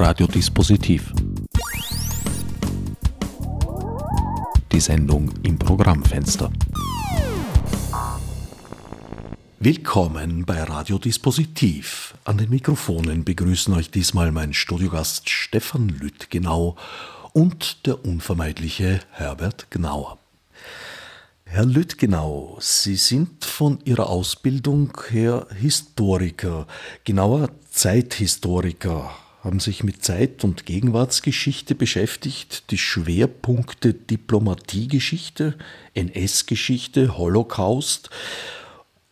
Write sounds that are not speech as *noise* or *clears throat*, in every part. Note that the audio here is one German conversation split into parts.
Radiodispositiv. Die Sendung im Programmfenster. Willkommen bei Radiodispositiv. An den Mikrofonen begrüßen euch diesmal mein Studiogast Stefan Lüttgenau und der unvermeidliche Herbert Gnauer. Herr Lüttgenau, Sie sind von Ihrer Ausbildung her Historiker, genauer Zeithistoriker, haben sich mit Zeit- und Gegenwartsgeschichte beschäftigt, die Schwerpunkte Diplomatiegeschichte, NS-Geschichte, Holocaust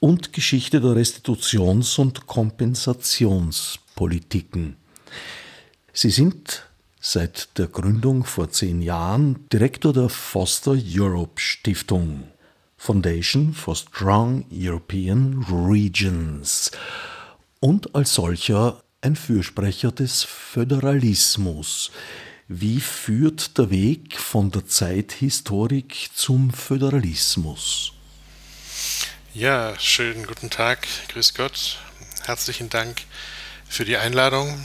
und Geschichte der Restitutions- und Kompensationspolitiken. Sie sind seit der Gründung vor zehn Jahren Direktor der Foster Europe Stiftung, Foundation for Strong European Regions und als solcher ein Fürsprecher des Föderalismus. Wie führt der Weg von der Zeithistorik zum Föderalismus? Ja, schönen guten Tag, grüß Gott. Herzlichen Dank für die Einladung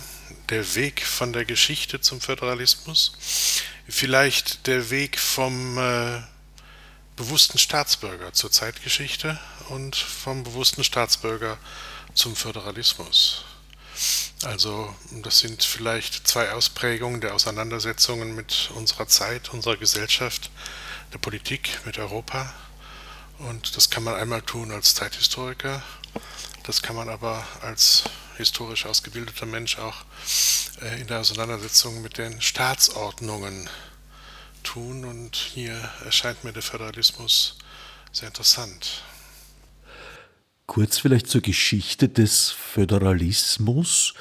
der Weg von der Geschichte zum Föderalismus, vielleicht der Weg vom äh, bewussten Staatsbürger zur Zeitgeschichte und vom bewussten Staatsbürger zum Föderalismus. Also das sind vielleicht zwei Ausprägungen der Auseinandersetzungen mit unserer Zeit, unserer Gesellschaft, der Politik, mit Europa. Und das kann man einmal tun als Zeithistoriker, das kann man aber als historisch ausgebildeter Mensch auch äh, in der Auseinandersetzung mit den Staatsordnungen tun. Und hier erscheint mir der Föderalismus sehr interessant. Kurz vielleicht zur Geschichte des Föderalismus.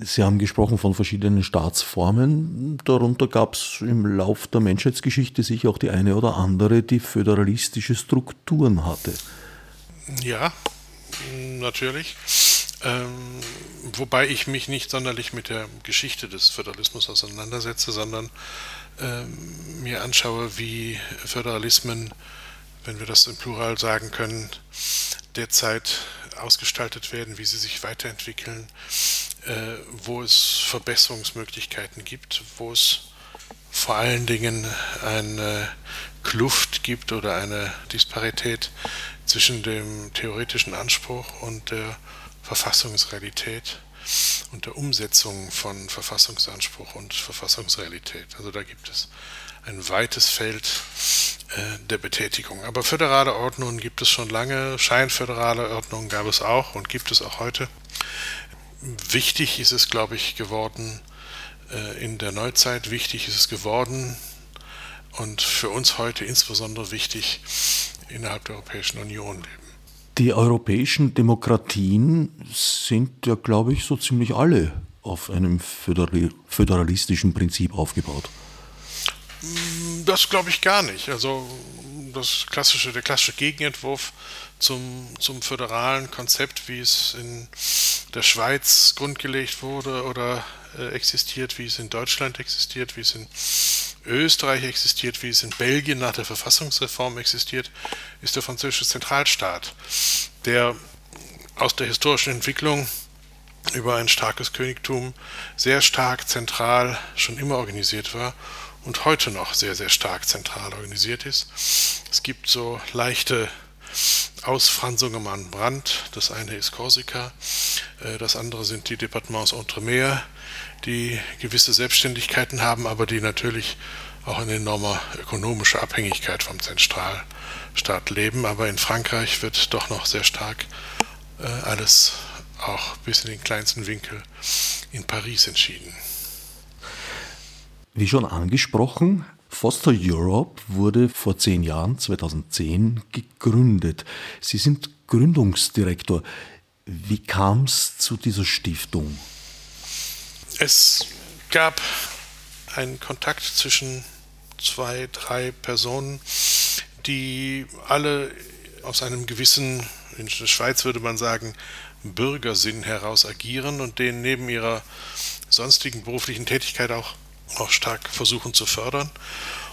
Sie haben gesprochen von verschiedenen Staatsformen. Darunter gab es im Lauf der Menschheitsgeschichte sicher auch die eine oder andere, die föderalistische Strukturen hatte. Ja, natürlich. Ähm, wobei ich mich nicht sonderlich mit der Geschichte des Föderalismus auseinandersetze, sondern ähm, mir anschaue, wie Föderalismen, wenn wir das im Plural sagen können, derzeit ausgestaltet werden, wie sie sich weiterentwickeln, äh, wo es Verbesserungsmöglichkeiten gibt, wo es vor allen Dingen eine Kluft gibt oder eine Disparität zwischen dem theoretischen Anspruch und der Verfassungsrealität und der Umsetzung von Verfassungsanspruch und Verfassungsrealität. Also da gibt es ein weites Feld der Betätigung. Aber föderale Ordnungen gibt es schon lange, scheinföderale Ordnungen gab es auch und gibt es auch heute. Wichtig ist es, glaube ich, geworden äh, in der Neuzeit, wichtig ist es geworden und für uns heute insbesondere wichtig innerhalb der Europäischen Union. Die europäischen Demokratien sind ja, glaube ich, so ziemlich alle auf einem föderalistischen Prinzip aufgebaut. Das glaube ich gar nicht. Also das klassische, der klassische Gegenentwurf zum, zum föderalen Konzept, wie es in der Schweiz grundgelegt wurde oder äh, existiert, wie es in Deutschland existiert, wie es in Österreich existiert, wie es in Belgien nach der Verfassungsreform existiert, ist der französische Zentralstaat, der aus der historischen Entwicklung über ein starkes Königtum sehr stark zentral schon immer organisiert war und heute noch sehr, sehr stark zentral organisiert ist. Es gibt so leichte Ausfranzungen am Brand. Das eine ist Korsika, äh, das andere sind die Departements Entremer, die gewisse Selbstständigkeiten haben, aber die natürlich auch eine enorme ökonomische Abhängigkeit vom Zentralstaat leben. Aber in Frankreich wird doch noch sehr stark äh, alles auch bis in den kleinsten Winkel in Paris entschieden. Wie schon angesprochen, Foster Europe wurde vor zehn Jahren, 2010, gegründet. Sie sind Gründungsdirektor. Wie kam es zu dieser Stiftung? Es gab einen Kontakt zwischen zwei, drei Personen, die alle aus einem gewissen, in der Schweiz würde man sagen, Bürgersinn heraus agieren und den neben ihrer sonstigen beruflichen Tätigkeit auch auch stark versuchen zu fördern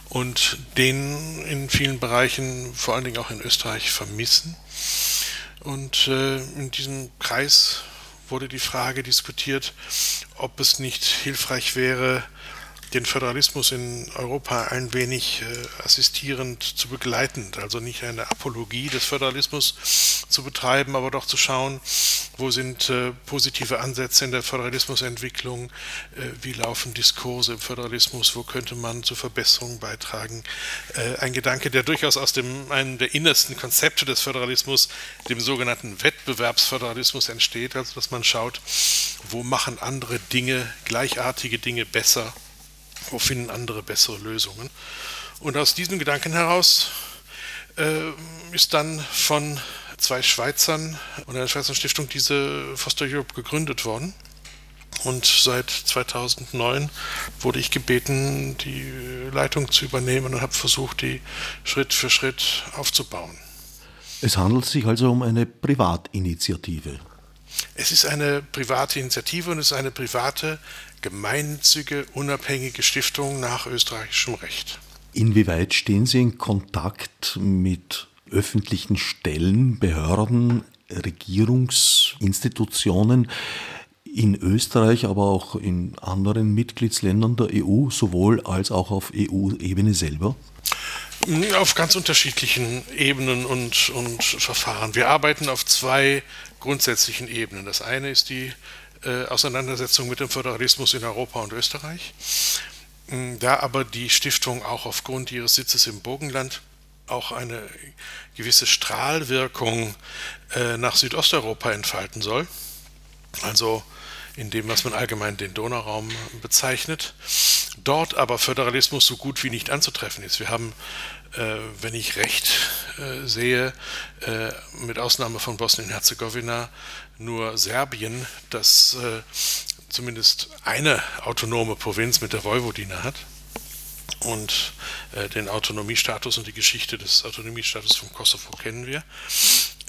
und den in vielen Bereichen, vor allen Dingen auch in Österreich, vermissen. Und äh, in diesem Kreis wurde die Frage diskutiert, ob es nicht hilfreich wäre, den Föderalismus in Europa ein wenig äh, assistierend zu begleiten, also nicht eine Apologie des Föderalismus zu betreiben, aber doch zu schauen, wo sind äh, positive Ansätze in der Föderalismusentwicklung, äh, wie laufen Diskurse im Föderalismus, wo könnte man zu Verbesserungen beitragen. Äh, ein Gedanke, der durchaus aus dem, einem der innersten Konzepte des Föderalismus, dem sogenannten Wettbewerbsföderalismus entsteht, also dass man schaut, wo machen andere Dinge, gleichartige Dinge besser wo finden andere bessere Lösungen? Und aus diesem Gedanken heraus äh, ist dann von zwei Schweizern und einer Schweizer Stiftung diese Foster Europe gegründet worden. Und seit 2009 wurde ich gebeten, die Leitung zu übernehmen und habe versucht, die Schritt für Schritt aufzubauen. Es handelt sich also um eine Privatinitiative. Es ist eine private Initiative und es ist eine private gemeinnützige, unabhängige Stiftung nach österreichischem Recht. Inwieweit stehen Sie in Kontakt mit öffentlichen Stellen, Behörden, Regierungsinstitutionen in Österreich, aber auch in anderen Mitgliedsländern der EU, sowohl als auch auf EU-Ebene selber? Auf ganz unterschiedlichen Ebenen und, und Verfahren. Wir arbeiten auf zwei grundsätzlichen Ebenen. Das eine ist die äh, Auseinandersetzung mit dem Föderalismus in Europa und Österreich. Mm, da aber die Stiftung auch aufgrund ihres Sitzes im Burgenland auch eine gewisse Strahlwirkung äh, nach Südosteuropa entfalten soll, also in dem, was man allgemein den Donauraum bezeichnet, dort aber Föderalismus so gut wie nicht anzutreffen ist. Wir haben, wenn ich recht äh, sehe, äh, mit Ausnahme von Bosnien-Herzegowina nur Serbien, das äh, zumindest eine autonome Provinz mit der Vojvodina hat und äh, den Autonomiestatus und die Geschichte des Autonomiestatus von Kosovo kennen wir.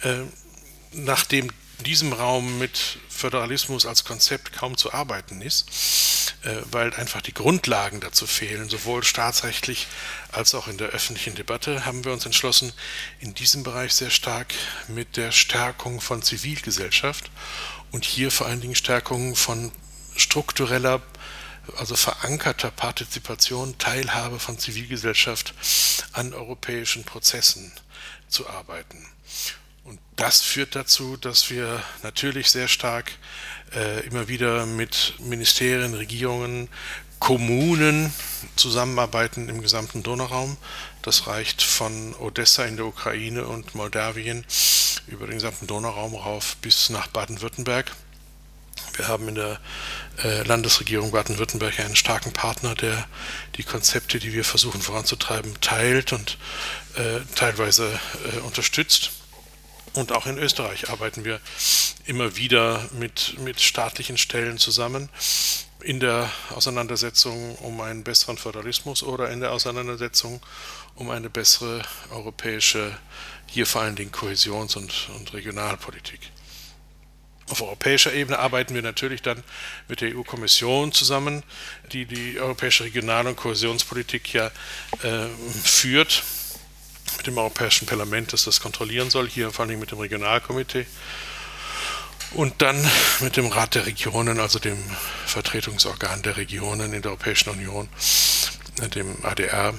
Äh, nachdem diesem Raum mit Föderalismus als Konzept kaum zu arbeiten ist, äh, weil einfach die Grundlagen dazu fehlen, sowohl staatsrechtlich als auch in der öffentlichen Debatte, haben wir uns entschlossen, in diesem Bereich sehr stark mit der Stärkung von Zivilgesellschaft und hier vor allen Dingen Stärkung von struktureller, also verankerter Partizipation, Teilhabe von Zivilgesellschaft an europäischen Prozessen zu arbeiten. Und das führt dazu, dass wir natürlich sehr stark äh, immer wieder mit Ministerien, Regierungen, Kommunen zusammenarbeiten im gesamten Donauraum. Das reicht von Odessa in der Ukraine und Moldawien über den gesamten Donauraum rauf bis nach Baden-Württemberg. Wir haben in der äh, Landesregierung Baden-Württemberg einen starken Partner, der die Konzepte, die wir versuchen voranzutreiben, teilt und äh, teilweise äh, unterstützt. Und auch in Österreich arbeiten wir immer wieder mit, mit staatlichen Stellen zusammen in der Auseinandersetzung um einen besseren Föderalismus oder in der Auseinandersetzung um eine bessere europäische, hier vor allen Dingen Kohäsions- und, und Regionalpolitik. Auf europäischer Ebene arbeiten wir natürlich dann mit der EU-Kommission zusammen, die die europäische Regional- und Kohäsionspolitik ja äh, führt mit dem Europäischen Parlament, das das kontrollieren soll, hier vor allem mit dem Regionalkomitee. Und dann mit dem Rat der Regionen, also dem Vertretungsorgan der Regionen in der Europäischen Union, dem ADR,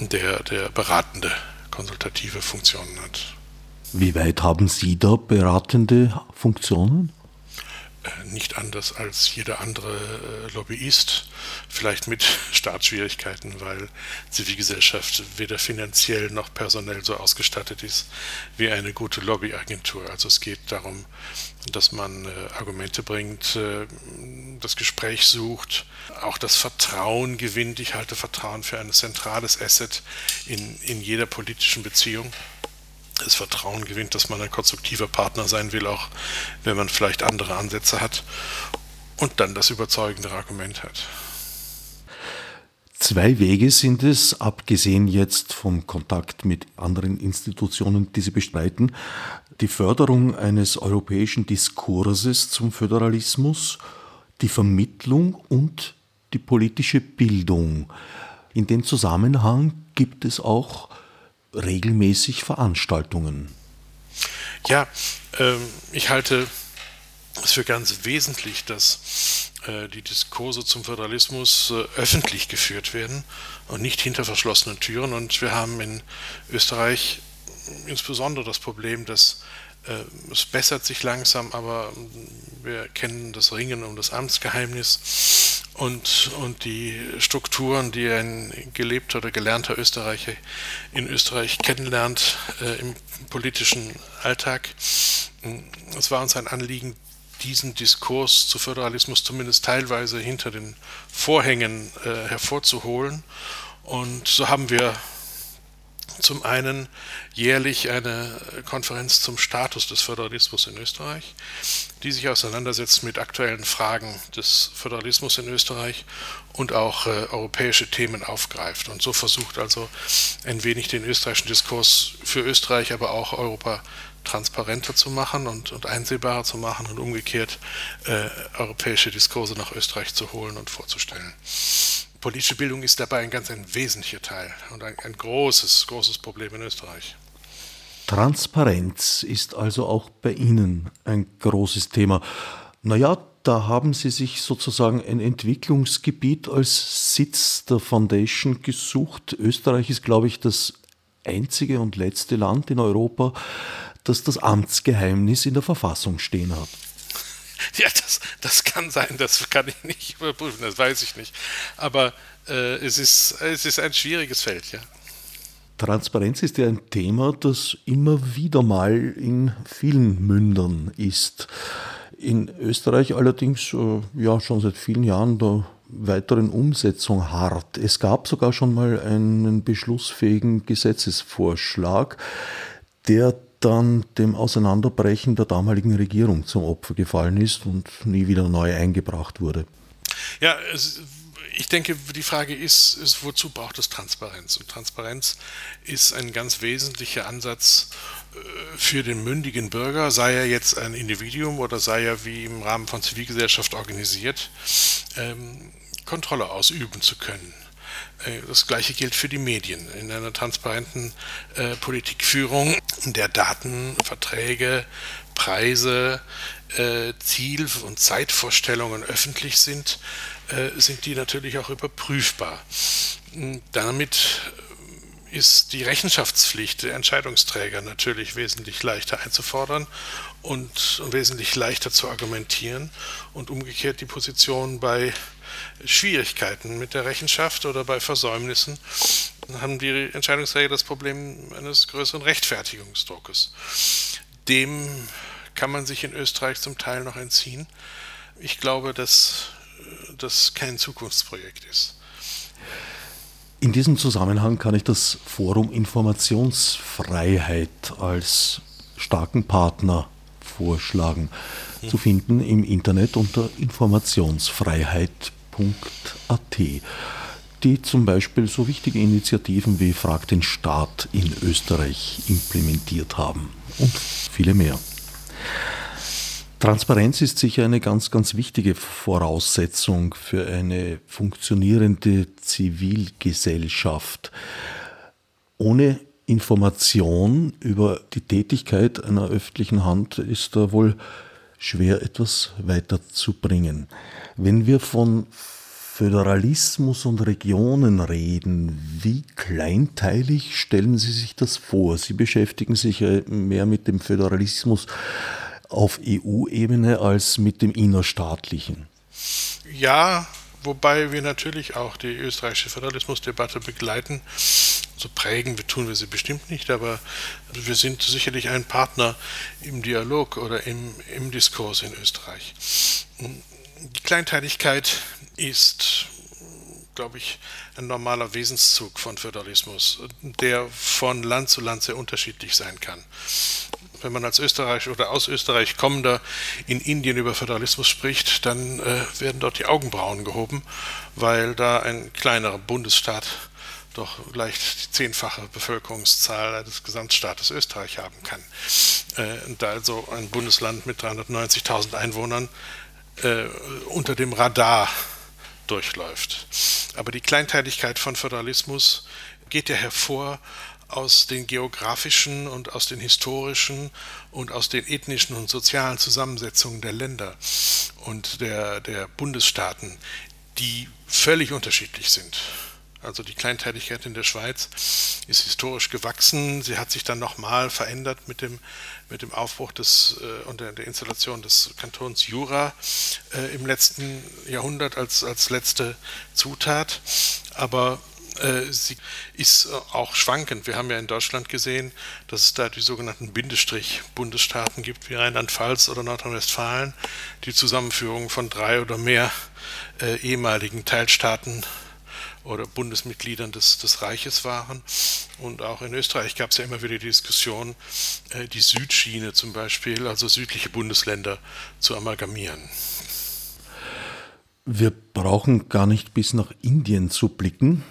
der, der beratende, konsultative Funktionen hat. Wie weit haben Sie da beratende Funktionen? Äh, nicht anders als jeder andere äh, Lobbyist, vielleicht mit *laughs* Startschwierigkeiten, weil Zivilgesellschaft weder finanziell noch personell so ausgestattet ist wie eine gute Lobbyagentur. Also es geht darum, dass man äh, Argumente bringt, das Gespräch sucht, auch das Vertrauen gewinnt. Ich halte Vertrauen für ein zentrales Asset in, in jeder politischen Beziehung das Vertrauen gewinnt, dass man ein konstruktiver Partner sein will, auch wenn man vielleicht andere Ansätze hat und dann das überzeugende Argument hat. Zwei Wege sind es, abgesehen jetzt vom Kontakt mit anderen Institutionen, die Sie bestreiten, die Förderung eines europäischen Diskurses zum Föderalismus, die Vermittlung und die politische Bildung. In dem Zusammenhang gibt es auch regelmäßig Veranstaltungen. Ja, ähm, ich halte es für ganz wesentlich, dass äh, die Diskurse zum Föderalismus äh, öffentlich geführt werden und nicht hinter verschlossenen Türen. Und wir haben in Österreich insbesondere das Problem, dass es bessert sich langsam, aber wir kennen das Ringen um das Amtsgeheimnis und, und die Strukturen, die ein gelebter oder gelernter Österreicher in Österreich kennenlernt äh, im politischen Alltag. Es war uns ein Anliegen, diesen Diskurs zu Föderalismus zumindest teilweise hinter den Vorhängen äh, hervorzuholen. Und so haben wir zum einen jährlich eine Konferenz zum Status des Föderalismus in Österreich, die sich auseinandersetzt mit aktuellen Fragen des Föderalismus in Österreich und auch äh, europäische Themen aufgreift und so versucht also ein wenig den österreichischen Diskurs für Österreich, aber auch Europa transparenter zu machen und, und einsehbarer zu machen und umgekehrt äh, europäische Diskurse nach Österreich zu holen und vorzustellen. Politische Bildung ist dabei ein ganz ein wesentlicher Teil und ein, ein großes, großes Problem in Österreich. Transparenz ist also auch bei Ihnen ein großes Thema. Naja, da haben Sie sich sozusagen ein Entwicklungsgebiet als Sitz der Foundation gesucht. Österreich ist, glaube ich, das einzige und letzte Land in Europa, das das Amtsgeheimnis in der Verfassung stehen hat. *laughs* Ja, das, das kann sein, das kann ich nicht überprüfen, das weiß ich nicht. Aber äh, es, ist, es ist ein schwieriges Feld, ja. Transparenz ist ja ein Thema, das immer wieder mal in vielen Mündern ist. In Österreich allerdings äh, ja schon seit vielen Jahren der weiteren Umsetzung hart. Es gab sogar schon mal einen beschlussfähigen Gesetzesvorschlag, der dann dem Auseinanderbrechen der damaligen Regierung zum Opfer gefallen ist und nie wieder neu eingebracht wurde. Ja, es ich denke, die Frage ist, ist, wozu braucht es Transparenz? Und Transparenz ist ein ganz wesentlicher Ansatz äh, für den mündigen Bürger, sei er jetzt ein Individuum oder sei er wie im Rahmen von Zivilgesellschaft organisiert, ähm, Kontrolle ausüben zu können. Äh, das gleiche gilt für die Medien. In einer transparenten äh, Politikführung, in der Daten, Verträge, Preise, äh, Ziel- und Zeitvorstellungen öffentlich sind, äh, sind die natürlich auch überprüfbar. Damit ist die Rechenschaftspflicht der Entscheidungsträger natürlich wesentlich leichter einzufordern und, wesentlich leichter zu argumentieren und umgekehrt die Position bei Schwierigkeiten mit der Rechenschaft oder bei Versäumnissen haben die Entscheidungsträger das Problem eines größeren Rechtfertigungsdruckes. Dem kann man sich in Österreich zum Teil noch entziehen. Ich glaube, dass das kein Zukunftsprojekt ist. In diesem Zusammenhang kann ich das Forum Informationsfreiheit als starken Partner vorschlagen. Hm. Zu finden im Internet unter informationsfreiheit.at, die zum Beispiel so wichtige Initiativen wie Frag den Staat in Österreich implementiert haben und viele mehr. Transparenz ist sicher eine ganz, ganz wichtige Voraussetzung für eine funktionierende Zivilgesellschaft. Ohne Information über die Tätigkeit einer öffentlichen Hand ist da wohl schwer etwas weiterzubringen. Wenn wir von Föderalismus und Regionen reden, wie kleinteilig stellen Sie sich das vor? Sie beschäftigen sich mehr mit dem Föderalismus auf EU-Ebene als mit dem innerstaatlichen. Ja, wobei wir natürlich auch die österreichische Föderalismusdebatte begleiten. So prägen wir tun wir sie bestimmt nicht, aber wir sind sicherlich ein Partner im Dialog oder im, im Diskurs in Österreich. Die Kleinteiligkeit ist, glaube ich, ein normaler Wesenszug von Föderalismus, der von Land zu Land sehr unterschiedlich sein kann wenn man als Österreich oder aus Österreich kommender in Indien über Föderalismus spricht, dann äh, werden dort die Augenbrauen gehoben, weil da ein kleinerer Bundesstaat doch leicht die zehnfache Bevölkerungszahl des Gesamtstaates Österreich haben kann. Äh, da also ein Bundesland mit 390.000 Einwohnern äh, unter dem Radar durchläuft. Aber die Kleinteiligkeit von Föderalismus geht ja hervor aus den geografischen und aus den historischen und aus den ethnischen und sozialen Zusammensetzungen der Länder und der, der Bundesstaaten, die völlig unterschiedlich sind. Also die Kleinteiligkeit in der Schweiz ist historisch gewachsen. Sie hat sich dann nochmal verändert mit dem, mit dem Aufbruch des, äh, und der, der, Installation des Kantons Jura äh, im letzten Jahrhundert als, als letzte Zutat. Aber äh, sie ist äh, auch schwankend. Wir haben ja in Deutschland gesehen, dass es da die sogenannten Bindestrich-Bundesstaaten gibt, wie Rheinland-Pfalz oder Nordrhein-Westfalen, die Zusammenführung von drei oder mehr äh, ehemaligen Teilstaaten oder Bundesmitgliedern des, des Reiches waren. Und auch in Österreich gab es ja immer wieder die Diskussion, äh, die Südschiene zum Beispiel, also südliche Bundesländer, zu amalgamieren. Wir brauchen gar nicht bis nach Indien zu blicken.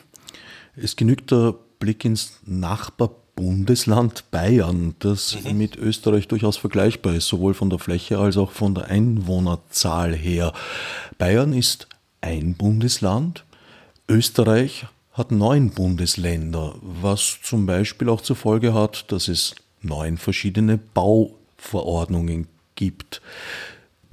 Es genügt der Blick ins Nachbarbundesland Bayern, das mhm. mit Österreich durchaus vergleichbar ist, sowohl von der Fläche als auch von der Einwohnerzahl her. Bayern ist ein Bundesland, Österreich hat neun Bundesländer, was zum Beispiel auch zur Folge hat, dass es neun verschiedene Bauverordnungen gibt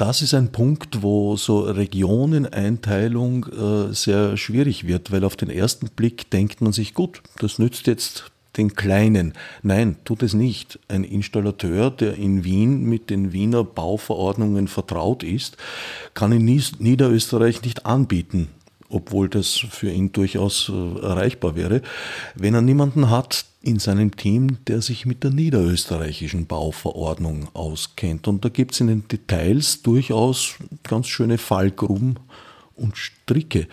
das ist ein Punkt, wo so Regioneneinteilung äh, sehr schwierig wird, weil auf den ersten Blick denkt man sich, gut, das nützt jetzt den Kleinen. Nein, tut es nicht. Ein Installateur, der in Wien mit den Wiener Bauverordnungen vertraut ist, kann in Niederösterreich nicht anbieten, obwohl das für ihn durchaus äh, erreichbar wäre. Wenn er niemanden hat, in seinem Team, der sich mit der niederösterreichischen Bauverordnung auskennt. Und da gibt es in den Details durchaus ganz schöne Fallgruben und Stricke.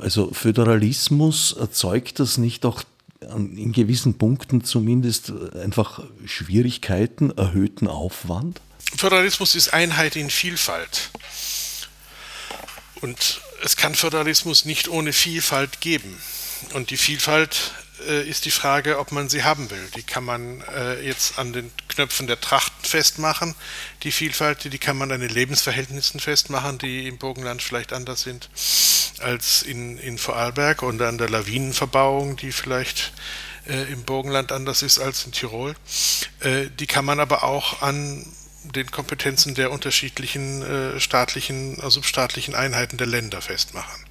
Also Föderalismus erzeugt das nicht auch in gewissen Punkten zumindest einfach Schwierigkeiten, erhöhten Aufwand? Föderalismus ist Einheit in Vielfalt. Und es kann Föderalismus nicht ohne Vielfalt geben. Und die Vielfalt äh, ist die Frage, ob man sie haben will. Die kann man äh, jetzt an den Knöpfen der Trachten festmachen, die Vielfalt, die kann man an den Lebensverhältnissen festmachen, die im Burgenland vielleicht anders sind als in, in Vorarlberg und an der Lawinenverbauung, die vielleicht äh, im Burgenland anders ist als in Tirol. Äh, die kann man aber auch an den Kompetenzen der unterschiedlichen äh, staatlichen, äh, substaatlichen Einheiten der Länder festmachen.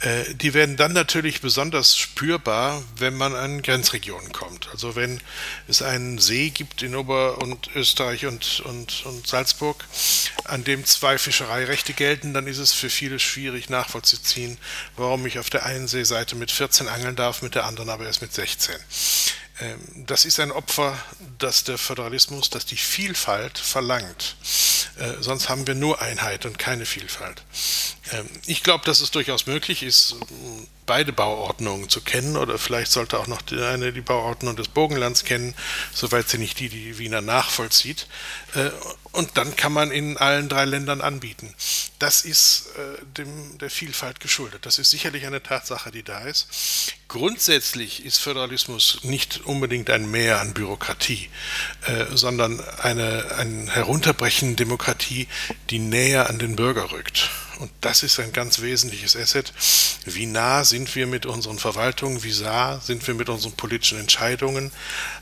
Äh, die werden dann natürlich besonders spürbar, wenn man an Grenzregionen kommt. Also wenn es einen See gibt in Ober- und Österreich und, und, und Salzburg, an dem zwei Fischereirechte gelten, dann ist es für viele schwierig nachvollziehen, warum ich auf der einen Seeseite mit 14 angeln darf, mit der anderen aber erst mit 16. Ähm, das ist ein Opfer, das der Föderalismus, das die Vielfalt verlangt. Äh, sonst haben wir nur Einheit und keine Vielfalt. Ähm, ich glaube, dass es durchaus möglich ist, beide Bauordnungen zu kennen oder vielleicht sollte auch noch die, eine die Bauordnung des Bogenlands kennen, soweit sie nicht die, die Wiener nachvollzieht. Und dann kann man in allen drei Ländern anbieten. Das ist äh, dem, der Vielfalt geschuldet. Das ist sicherlich eine Tatsache, die da ist. Grundsätzlich ist Föderalismus nicht unbedingt ein Mehr an Bürokratie, äh, sondern eine, ein Herunterbrechen Demokratie, die näher an den Bürger rückt. Und das ist ein ganz wesentliches Asset. Wie nah sind wir mit unseren Verwaltungen, wie nah sind wir mit unseren politischen Entscheidungen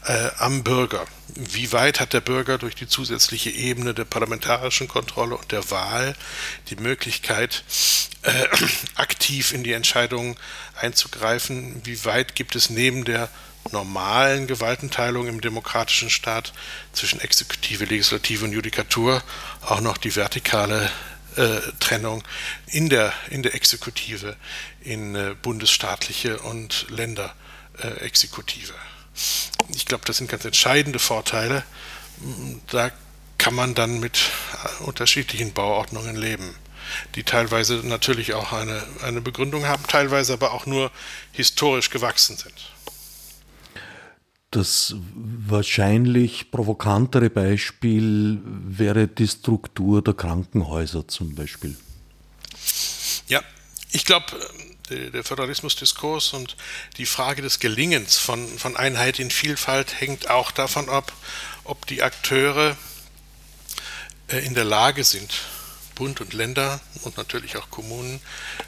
äh, am Bürger? Wie weit hat der Bürger durch die zusätzliche Ebene der parlamentarischen Kontrolle und der Wahl die Möglichkeit, äh, *clears throat* aktiv in die Entscheidungen einzugreifen? Wie weit gibt es neben der normalen Gewaltenteilung im demokratischen Staat zwischen Exekutive, Legislative und Judikatur auch noch die vertikale Trennung in der, in der Exekutive, in äh, bundesstaatliche und Länderexekutive. Äh, ich glaube, das sind ganz entscheidende Vorteile. Da kann man dann mit äh, unterschiedlichen Bauordnungen leben, die teilweise natürlich auch eine, eine Begründung haben, teilweise aber auch nur historisch gewachsen sind. Das wahrscheinlich provokantere Beispiel wäre die Struktur der Krankenhäuser zum Beispiel. Ja, ich glaube, der Föderalismusdiskurs und die Frage des Gelingens von, von Einheit in Vielfalt hängt auch davon ab, ob die Akteure äh, in der Lage sind, Bund und Länder und natürlich auch Kommunen,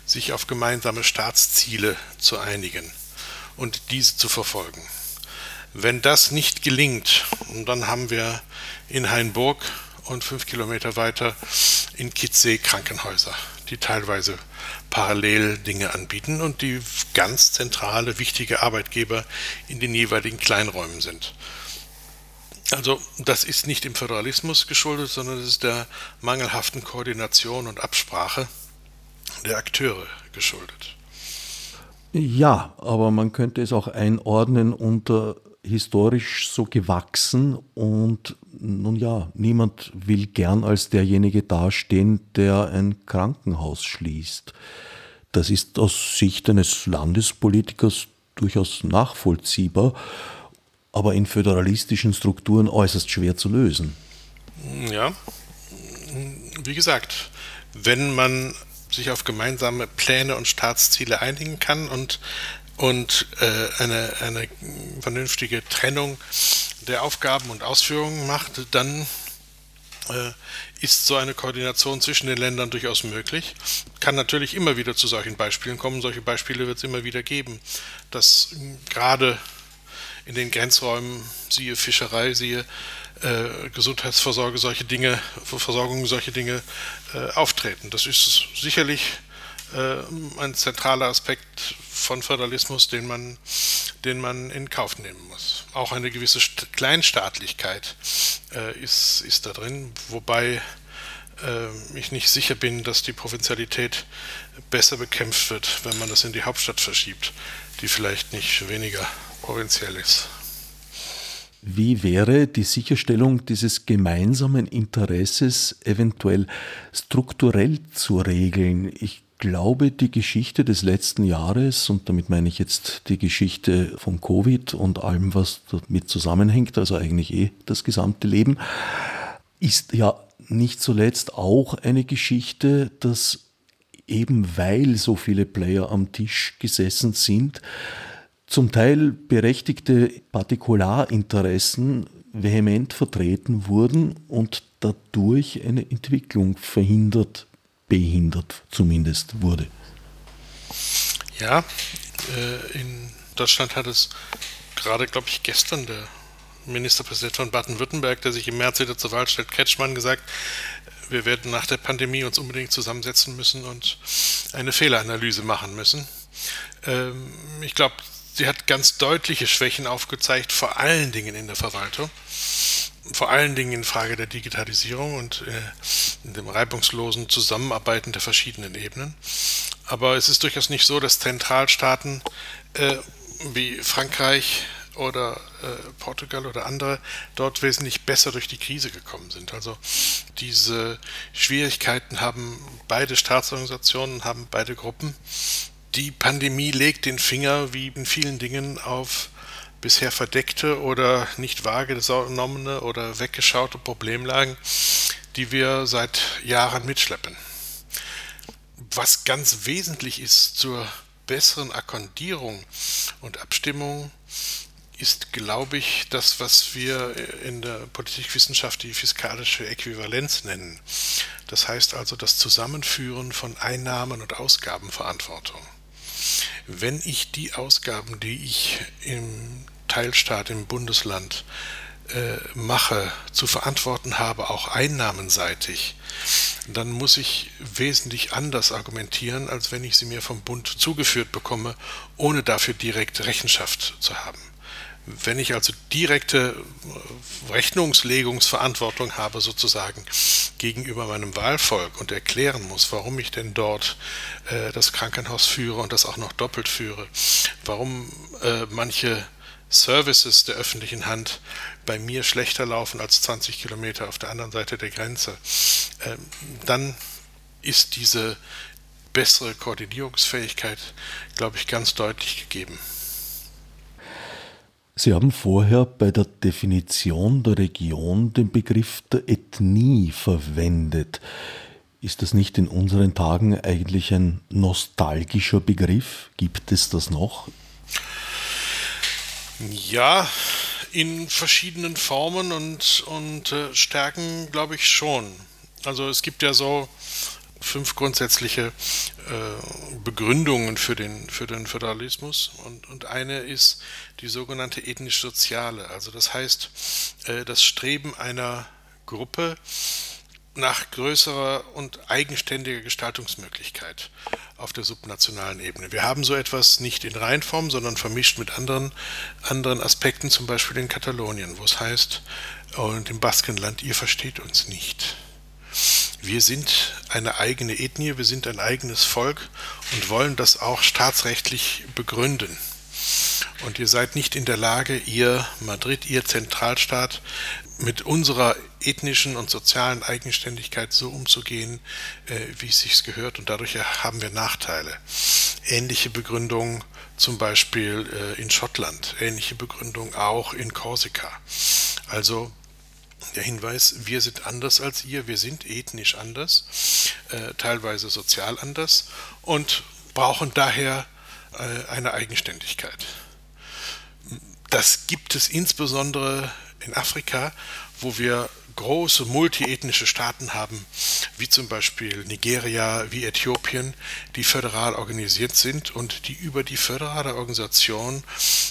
sich auf gemeinsame Staatsziele zu einigen und diese zu verfolgen. Wenn das nicht gelingt, dann haben wir in Hainburg und fünf Kilometer weiter in Kitzee Krankenhäuser, die teilweise parallel Dinge anbieten und die ganz zentrale, wichtige Arbeitgeber in den jeweiligen Kleinräumen sind. Also das ist nicht dem Föderalismus geschuldet, sondern es ist der mangelhaften Koordination und Absprache der Akteure geschuldet. Ja, aber man könnte es auch einordnen unter historisch so gewachsen und nun ja, niemand will gern als derjenige dastehen, der ein Krankenhaus schließt. Das ist aus Sicht eines Landespolitikers durchaus nachvollziehbar, aber in föderalistischen Strukturen äußerst schwer zu lösen. Ja, wie gesagt, wenn man sich auf gemeinsame Pläne und Staatsziele einigen kann und, und äh, eine, eine vernünftige Trennung der Aufgaben und Ausführungen macht, dann äh, ist so eine Koordination zwischen den Ländern durchaus möglich. Kann natürlich immer wieder zu solchen Beispielen kommen. Solche Beispiele wird es immer wieder geben, dass gerade in den Grenzräumen, siehe Fischerei, siehe äh, Gesundheitsversorgung, solche Dinge, Versorgung, solche Dinge äh, auftreten. Das ist sicherlich äh, ein zentraler Aspekt von Föderalismus, den man, den man in Kauf nehmen muss. Auch eine gewisse Kleinstaatlichkeit äh, ist, ist da drin, wobei äh, ich nicht sicher bin, dass die Provinzialität besser bekämpft wird, wenn man das in die Hauptstadt verschiebt, die vielleicht nicht weniger provinziell ist. Wie wäre die Sicherstellung dieses gemeinsamen Interesses eventuell strukturell zu regeln? Ich glaube, die Geschichte des letzten Jahres, und damit meine ich jetzt die Geschichte von Covid und allem, was damit zusammenhängt, also eigentlich eh das gesamte Leben, ist ja nicht zuletzt auch eine Geschichte, dass eben weil so viele Player am Tisch gesessen sind, zum Teil berechtigte Partikularinteressen vehement vertreten wurden und dadurch eine Entwicklung verhindert, behindert zumindest wurde. Ja, äh, in Deutschland hat es gerade, glaube ich, gestern der Ministerpräsident von Baden-Württemberg, der sich im März wieder zur Wahl stellt, Kretschmann, gesagt, wir werden nach der Pandemie uns unbedingt zusammensetzen müssen und eine Fehleranalyse machen müssen. Ähm, ich glaube, sie hat ganz deutliche Schwächen aufgezeigt, vor allen Dingen in der Verwaltung, vor allen Dingen in Frage der Digitalisierung und äh, dem reibungslosen Zusammenarbeiten der verschiedenen Ebenen. Aber es ist durchaus nicht so, dass Zentralstaaten äh, wie Frankreich oder äh, Portugal oder andere dort wesentlich besser durch die Krise gekommen sind. Also diese Schwierigkeiten haben beide Staatsorganisationen, haben beide Gruppen die Pandemie legt den Finger wie in vielen Dingen auf bisher verdeckte oder nicht wahrgenommene oder weggeschaute Problemlagen, die wir seit Jahren mitschleppen. Was ganz wesentlich ist zur besseren Akkordierung und Abstimmung, ist, glaube ich, das, was wir in der Politikwissenschaft die fiskalische Äquivalenz nennen. Das heißt also das Zusammenführen von Einnahmen und Ausgabenverantwortung wenn ich die Ausgaben, die ich im Teilstaat, im Bundesland äh, mache, zu verantworten habe, auch einnahmenseitig, dann muss ich wesentlich anders argumentieren, als wenn ich sie mir vom Bund zugeführt bekomme, ohne dafür direkt Rechenschaft zu haben. Wenn ich also direkte äh, Rechnungslegungsverantwortung habe, sozusagen gegenüber meinem Wahlvolk und erklären muss, warum ich denn dort äh, das Krankenhaus führe und das auch noch doppelt führe, warum äh, manche Services der öffentlichen Hand bei mir schlechter laufen als 20 Kilometer auf der anderen Seite der Grenze, äh, dann ist diese bessere Koordinierungsfähigkeit, glaube ich, ganz deutlich gegeben. Sie haben vorher bei der Definition der Region den Begriff der Ethnie verwendet. Ist das nicht in unseren Tagen eigentlich ein nostalgischer Begriff? Gibt es das noch? Ja, in verschiedenen Formen und, und äh, Stärken glaube ich schon. Also es gibt ja so fünf grundsätzliche äh, Begründungen für den, für den Föderalismus und, und eine ist die sogenannte ethnisch-soziale. Also das heißt, äh, das Streben einer Gruppe nach größerer und eigenständiger Gestaltungsmöglichkeit auf der subnationalen Ebene. Wir haben so etwas nicht in Reihenform, sondern vermischt mit anderen, anderen Aspekten, zum Beispiel in Katalonien, wo es heißt, und im Baskenland, ihr versteht uns nicht. Wir sind eine eigene Ethnie, wir sind ein eigenes Volk und wollen das auch staatsrechtlich begründen. Und ihr seid nicht in der Lage, ihr Madrid, ihr Zentralstaat, mit unserer ethnischen und sozialen Eigenständigkeit so umzugehen, äh, wie es sich gehört. Und dadurch haben wir Nachteile. Ähnliche Begründung zum Beispiel äh, in Schottland, ähnliche Begründung auch in Korsika. Also der Hinweis, wir sind anders als ihr, wir sind ethnisch anders, äh, teilweise sozial anders und brauchen daher eine Eigenständigkeit. Das gibt es insbesondere in Afrika, wo wir große multiethnische Staaten haben, wie zum Beispiel Nigeria, wie Äthiopien, die föderal organisiert sind und die über die föderale Organisation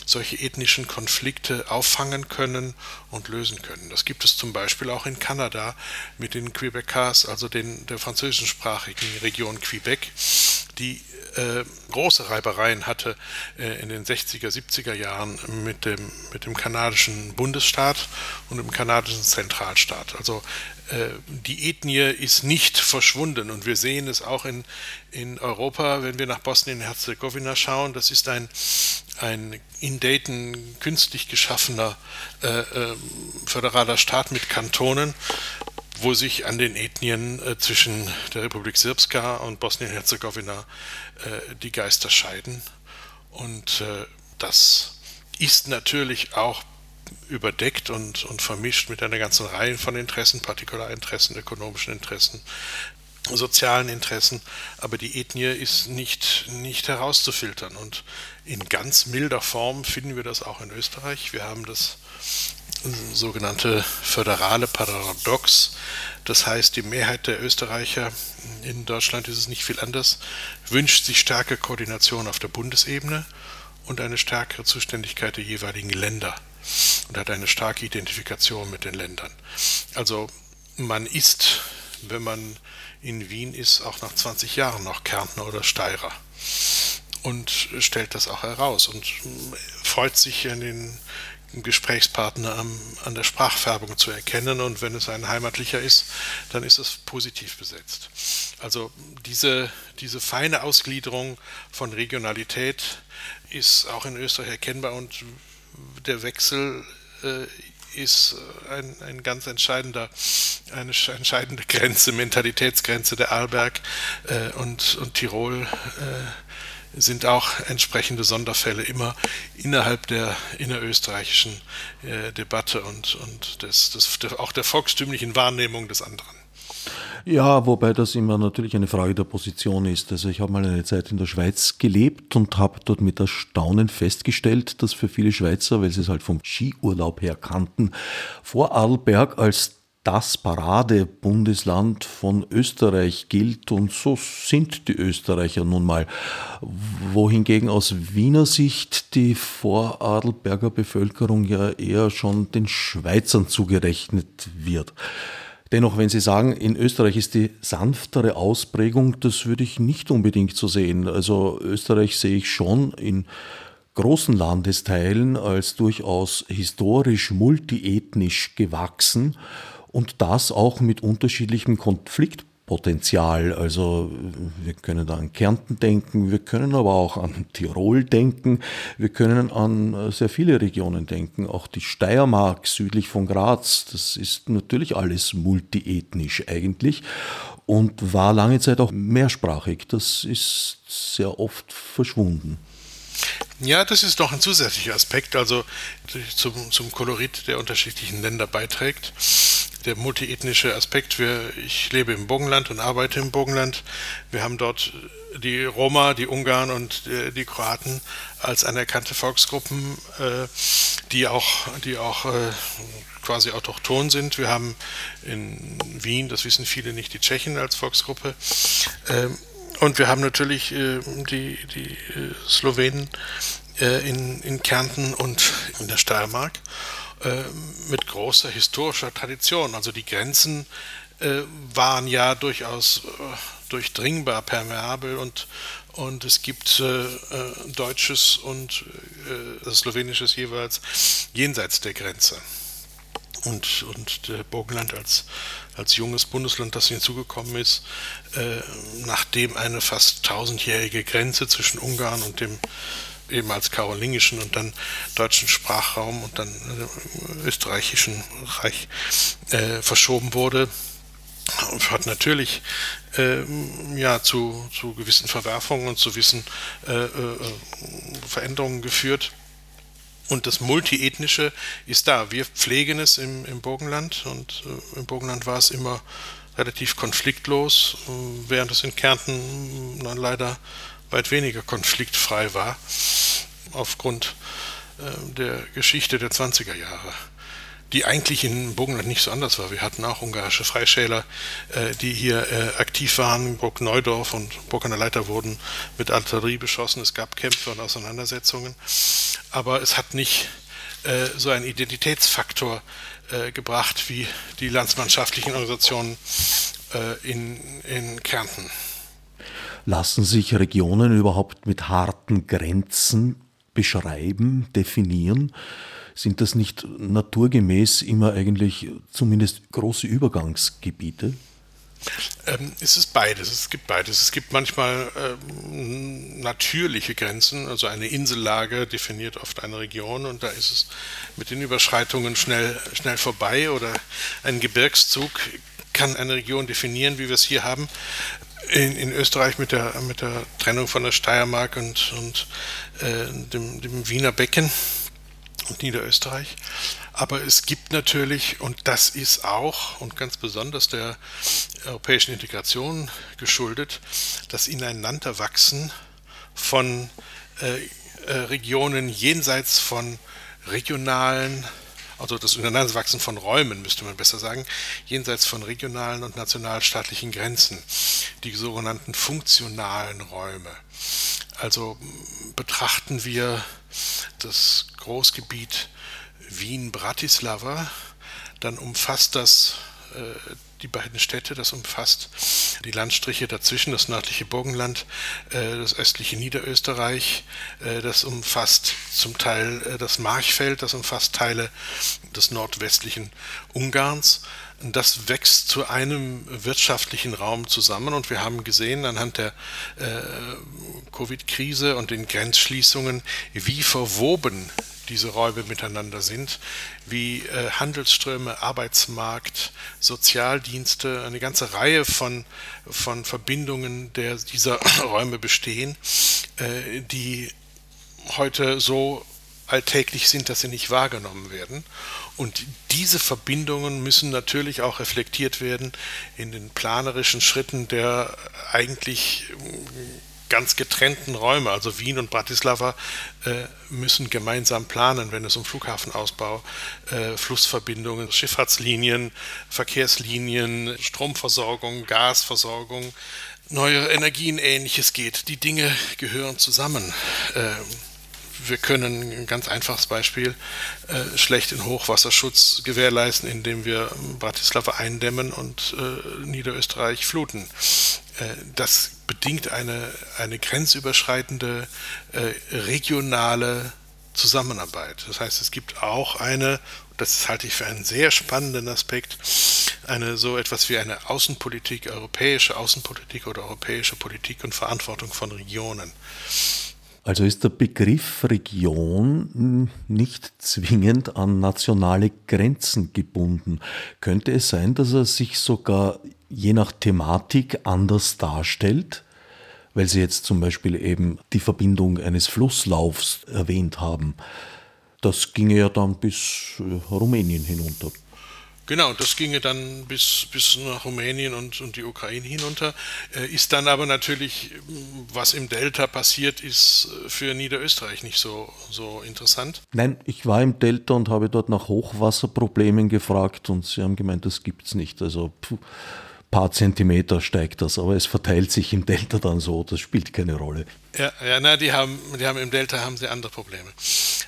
solche ethnischen Konflikte auffangen können und lösen können. Das gibt es zum Beispiel auch in Kanada mit den Quebecers, also den, der französischsprachigen Region Quebec, die äh, große Reibereien hatte äh, in den 60er, 70er Jahren mit dem, mit dem kanadischen Bundesstaat und dem kanadischen Zentralstaat. Also äh, die Ethnie ist nicht verschwunden und wir sehen es auch in, in Europa, wenn wir nach Bosnien-Herzegowina schauen. Das ist ein, ein in Dayton künstlich geschaffener föderaler Staat mit Kantonen wo sich an den Ethnien äh, zwischen der Republik Srpska und Bosnien-Herzegowina äh, die Geister scheiden. Und äh, das ist natürlich auch überdeckt und, und vermischt mit einer ganzen Reihe von Interessen, Partikularinteressen, ökonomischen Interessen, sozialen Interessen, aber die Ethnie ist nicht, nicht herauszufiltern. Und in ganz milder Form finden wir das auch in Österreich. Wir haben das sogenannte föderale Paradox. Das heißt, die Mehrheit der Österreicher, in Deutschland ist es nicht viel anders, wünscht sich starke Koordination auf der Bundesebene und eine stärkere Zuständigkeit der jeweiligen Länder und hat eine starke Identifikation mit den Ländern. Also man ist, wenn man in Wien ist, auch nach 20 Jahren noch Kärntner oder Steirer und stellt das auch heraus und freut sich an den Gesprächspartner am, an der Sprachfärbung zu erkennen und wenn es ein heimatlicher ist, dann ist es positiv besetzt. Also diese, diese feine Ausgliederung von Regionalität ist auch in Österreich erkennbar und der Wechsel äh, ist ein, ein ganz entscheidender, eine entscheidende Grenze, Mentalitätsgrenze der Arlberg äh, und, und Tirol. Äh, sind auch entsprechende Sonderfälle immer innerhalb der innerösterreichischen äh, Debatte und, und des, des, der, auch der volkstümlichen Wahrnehmung des anderen. Ja, wobei das immer natürlich eine Frage der Position ist. Also ich habe mal eine Zeit in der Schweiz gelebt und habe dort mit Erstaunen festgestellt, dass für viele Schweizer, weil sie es halt vom Skiurlaub her kannten, Vorarlberg als das Paradebundesland von Österreich gilt und so sind die Österreicher nun mal. Wohingegen aus Wiener Sicht die Vorarlberger Bevölkerung ja eher schon den Schweizern zugerechnet wird. Dennoch, wenn Sie sagen, in Österreich ist die sanftere Ausprägung, das würde ich nicht unbedingt so sehen. Also Österreich sehe ich schon in großen Landesteilen als durchaus historisch multiethnisch gewachsen und das auch mit unterschiedlichem Konfliktpotenzial. Also wir können da an Kärnten denken, wir können aber auch an Tirol denken, wir können an sehr viele Regionen denken, auch die Steiermark südlich von Graz, das ist natürlich alles multiethnisch eigentlich und war lange Zeit auch mehrsprachig. Das ist sehr oft verschwunden. Ja, das ist noch ein zusätzlicher Aspekt, also zum, zum Kolorit der unterschiedlichen Länder beiträgt der multiethnische Aspekt. Wir, ich lebe im Burgenland und arbeite im Burgenland. Wir haben dort die Roma, die Ungarn und äh, die Kroaten als anerkannte Volksgruppen, äh, die auch, die auch äh, quasi autochthon sind. Wir haben in Wien, das wissen viele nicht, die Tschechen als Volksgruppe. Ähm, und wir haben natürlich äh, die, die äh, Slowenen äh, in, in Kärnten und in der Steiermark äh, mit großer historischer Tradition. Also die Grenzen äh, waren ja durchaus äh, durchdringbar, permeabel und, und es gibt äh, äh, deutsches und äh, slowenisches jeweils jenseits der Grenze. Und, und der Burgenland als, als junges Bundesland, das hinzugekommen ist, äh, nachdem eine fast tausendjährige Grenze zwischen Ungarn und dem ehemals karolingischen und dann deutschen Sprachraum und dann äh, österreichischen Reich äh, verschoben wurde, hat natürlich äh, ja, zu, zu gewissen Verwerfungen und zu gewissen äh, äh, Veränderungen geführt. Und das Multiethnische ist da. Wir pflegen es im, im Burgenland und äh, im Burgenland war es immer relativ konfliktlos, äh, während es in Kärnten leider weit weniger konfliktfrei war, aufgrund äh, der Geschichte der 20er Jahre die eigentlich in Burgenland nicht so anders war. Wir hatten auch ungarische Freischäler, äh, die hier äh, aktiv waren. Burg Neudorf und Burg an der Leiter wurden mit Artillerie beschossen. Es gab Kämpfe und Auseinandersetzungen. Aber es hat nicht so einen Identitätsfaktor gebracht wie die landsmannschaftlichen Organisationen in, in Kärnten. Lassen sich Regionen überhaupt mit harten Grenzen beschreiben, definieren? Sind das nicht naturgemäß immer eigentlich zumindest große Übergangsgebiete? Ähm, es ist beides. Es gibt beides. Es gibt manchmal ähm, natürliche Grenzen, also eine Insellage definiert oft eine Region und da ist es mit den Überschreitungen schnell, schnell vorbei oder ein Gebirgszug kann eine Region definieren, wie wir es hier haben. In, in Österreich mit der, mit der Trennung von der Steiermark und, und äh, dem, dem Wiener Becken und Niederösterreich. Aber es gibt natürlich, und das ist auch und ganz besonders der europäischen Integration geschuldet, das Ineinanderwachsen von äh, äh, Regionen jenseits von regionalen, also das Ineinanderwachsen von Räumen, müsste man besser sagen, jenseits von regionalen und nationalstaatlichen Grenzen, die sogenannten funktionalen Räume. Also betrachten wir das Großgebiet Wien-Bratislava, dann umfasst das äh, die beiden Städte, das umfasst die Landstriche dazwischen, das nördliche Burgenland, äh, das östliche Niederösterreich, äh, das umfasst zum Teil äh, das Marchfeld, das umfasst Teile des nordwestlichen Ungarns. Das wächst zu einem wirtschaftlichen Raum zusammen. Und wir haben gesehen anhand der Covid-Krise und den Grenzschließungen, wie verwoben diese Räume miteinander sind, wie äh, Handelsströme, Arbeitsmarkt, Sozialdienste, eine ganze Reihe von, von Verbindungen der, dieser *coughs* Räume bestehen, äh, die heute so alltäglich sind, dass sie nicht wahrgenommen werden. Und diese Verbindungen müssen natürlich auch reflektiert werden in den planerischen Schritten der eigentlich ganz getrennten Räume. Also Wien und Bratislava äh, müssen gemeinsam planen, wenn es um Flughafenausbau, äh, Flussverbindungen, Schifffahrtslinien, Verkehrslinien, Stromversorgung, Gasversorgung, neue Energien, ähnliches geht. Die Dinge gehören zusammen. Äh, wir können ein ganz einfaches Beispiel äh, schlecht Hochwasserschutz gewährleisten, indem wir Bratislava eindämmen und äh, Niederösterreich fluten. Äh, das bedingt eine, eine grenzüberschreitende äh, regionale Zusammenarbeit. Das heißt, es gibt auch eine, das halte ich für einen sehr spannenden Aspekt, eine so etwas wie eine Außenpolitik, europäische Außenpolitik oder europäische Politik und Verantwortung von Regionen. Also ist der Begriff Region nicht zwingend an nationale Grenzen gebunden. Könnte es sein, dass er sich sogar je nach Thematik anders darstellt? Weil Sie jetzt zum Beispiel eben die Verbindung eines Flusslaufs erwähnt haben. Das ginge ja dann bis äh, Rumänien hinunter. Genau, das ginge dann bis, bis nach Rumänien und, und die Ukraine hinunter. Äh, ist dann aber natürlich, was im Delta passiert, ist äh, für Niederösterreich nicht so, so interessant. Nein, ich war im Delta und habe dort nach Hochwasserproblemen gefragt und sie haben gemeint, das gibt es nicht. Also ein paar Zentimeter steigt das, aber es verteilt sich im Delta dann so, das spielt keine Rolle. Ja, ja na, die haben, die haben im Delta haben sie andere Probleme.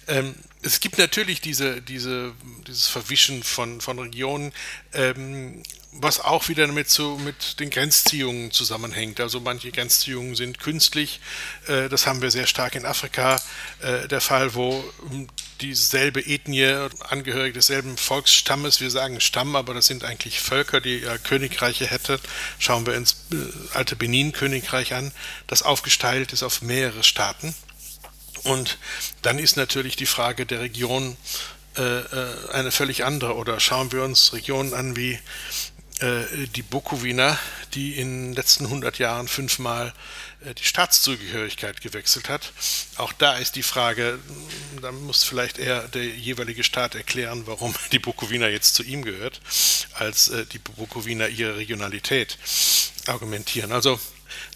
Ähm, es gibt natürlich diese, diese, dieses Verwischen von, von Regionen, ähm, was auch wieder damit so mit den Grenzziehungen zusammenhängt. Also manche Grenzziehungen sind künstlich. Äh, das haben wir sehr stark in Afrika äh, der Fall, wo ähm, dieselbe Ethnie, Angehörige desselben Volksstammes, wir sagen Stamm, aber das sind eigentlich Völker, die ja Königreiche hätten. Schauen wir ins äh, alte Benin-Königreich an, das aufgesteilt ist auf mehrere Staaten. Und dann ist natürlich die Frage der Region äh, äh, eine völlig andere. Oder schauen wir uns Regionen an wie äh, die Bukowina, die in den letzten 100 Jahren fünfmal äh, die Staatszugehörigkeit gewechselt hat. Auch da ist die Frage, da muss vielleicht eher der jeweilige Staat erklären, warum *laughs* die Bukowina jetzt zu ihm gehört, als äh, die Bukowina ihre Regionalität argumentieren. Also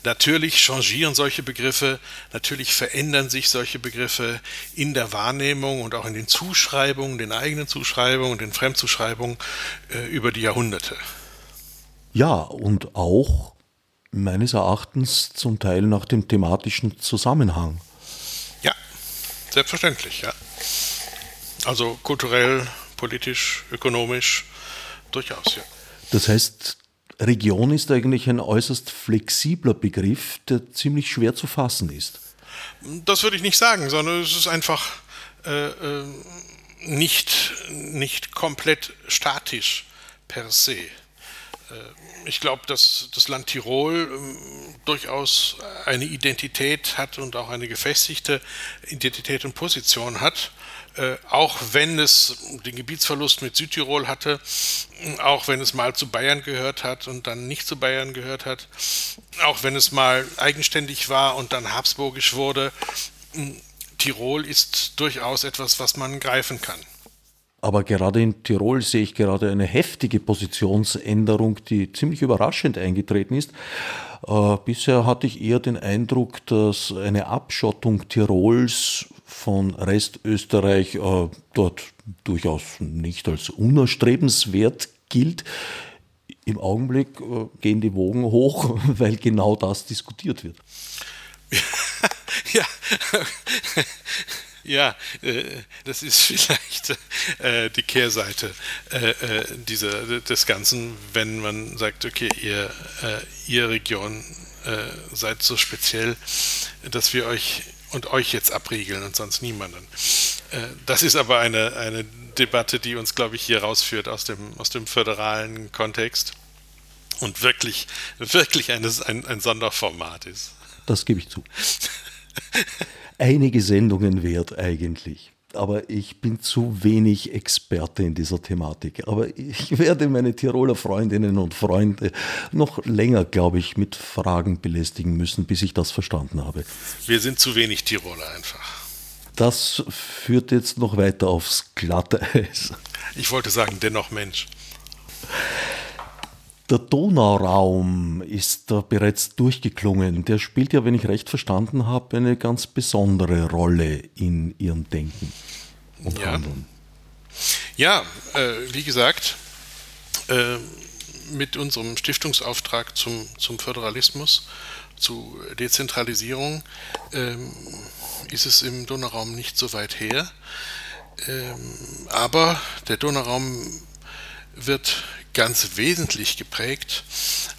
Natürlich changieren solche Begriffe, natürlich verändern sich solche Begriffe in der Wahrnehmung und auch in den Zuschreibungen, den eigenen Zuschreibungen, den Fremdzuschreibungen äh, über die Jahrhunderte. Ja, und auch meines Erachtens zum Teil nach dem thematischen Zusammenhang. Ja, selbstverständlich, ja. Also kulturell, politisch, ökonomisch, durchaus, ja. Das heißt, Region ist eigentlich ein äußerst flexibler Begriff, der ziemlich schwer zu fassen ist. Das würde ich nicht sagen, sondern es ist einfach äh, äh, nicht, nicht komplett statisch per se. Äh, ich glaube, dass das Land Tirol äh, durchaus eine Identität hat und auch eine gefestigte Identität und Position hat äh, auch wenn es den Gebietsverlust mit Südtirol hatte, auch wenn es mal zu Bayern gehört hat und dann nicht zu Bayern gehört hat, auch wenn es mal eigenständig war und dann habsburgisch wurde, Tirol ist durchaus etwas, was man greifen kann. Aber gerade in Tirol sehe ich gerade eine heftige Positionsänderung, die ziemlich überraschend eingetreten ist. Äh, bisher hatte ich eher den Eindruck, dass eine Abschottung Tirols von Restösterreich äh, dort durchaus nicht als unerstrebenswert gilt. Im Augenblick äh, gehen die Wogen hoch, *laughs* weil genau das diskutiert wird. *laughs* ja, *laughs* ja, äh, das ist vielleicht äh, die Kehrseite äh, dieser, des Ganzen, wenn man sagt, okay, ihr, ihr Region seid so speziell, dass wir euch und euch jetzt abriegeln und sonst niemanden. Äh, das ist aber eine, eine Debatte, die uns, glaube ich, hier rausführt aus dem, aus dem föderalen Kontext und wirklich, wirklich eines, ein, ein Sonderformat ist. Das gebe ich zu. Einige Sendungen wert eigentlich aber ich bin zu wenig Experte in dieser Thematik. Aber ich *laughs* werde meine Tiroler Freundinnen und Freunde noch länger, glaube ich, mit Fragen belästigen müssen, bis ich das verstanden habe. Wir sind zu wenig Tiroler einfach. Das führt jetzt noch weiter aufs glatte Eis. Ich wollte sagen, dennoch Mensch. Der Donauraum ist da bereits durchgeklungen. Der spielt ja, wenn ich recht verstanden habe, eine ganz besondere Rolle in Ihrem Denken und ja. Handeln. Ja, äh, wie gesagt, äh, mit unserem Stiftungsauftrag zum, zum Föderalismus, zu Dezentralisierung, äh, ist es im Donauraum nicht so weit her. Ähm, aber der Donauraum wird ganz wesentlich geprägt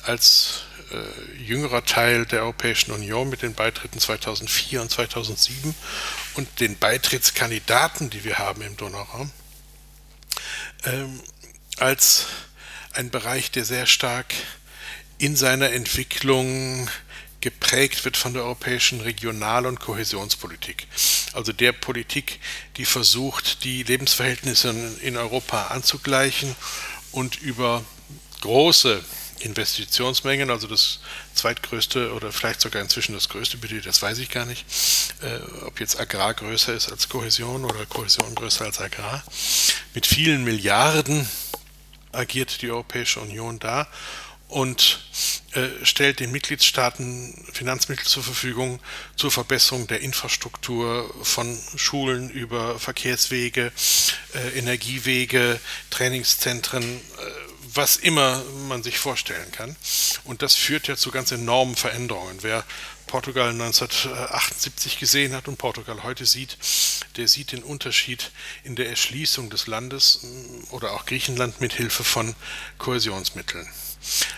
als äh, jüngerer Teil der Europäischen Union mit den Beitritten 2004 und 2007 und den Beitrittskandidaten, die wir haben im Donauraum, ähm, als ein Bereich, der sehr stark in seiner Entwicklung geprägt wird von der europäischen Regional- und Kohäsionspolitik. Also der Politik, die versucht, die Lebensverhältnisse in Europa anzugleichen und über große Investitionsmengen, also das zweitgrößte oder vielleicht sogar inzwischen das größte Budget, das weiß ich gar nicht, äh, ob jetzt Agrar größer ist als Kohäsion oder Kohäsion größer als Agrar, mit vielen Milliarden agiert die Europäische Union da und äh, stellt den Mitgliedstaaten Finanzmittel zur Verfügung zur Verbesserung der Infrastruktur von Schulen über Verkehrswege, äh, Energiewege, Trainingszentren, äh, was immer man sich vorstellen kann. Und das führt ja zu ganz enormen Veränderungen. Wer Portugal 1978 gesehen hat und Portugal heute sieht, der sieht den Unterschied in der Erschließung des Landes oder auch Griechenland mit Hilfe von Kohäsionsmitteln.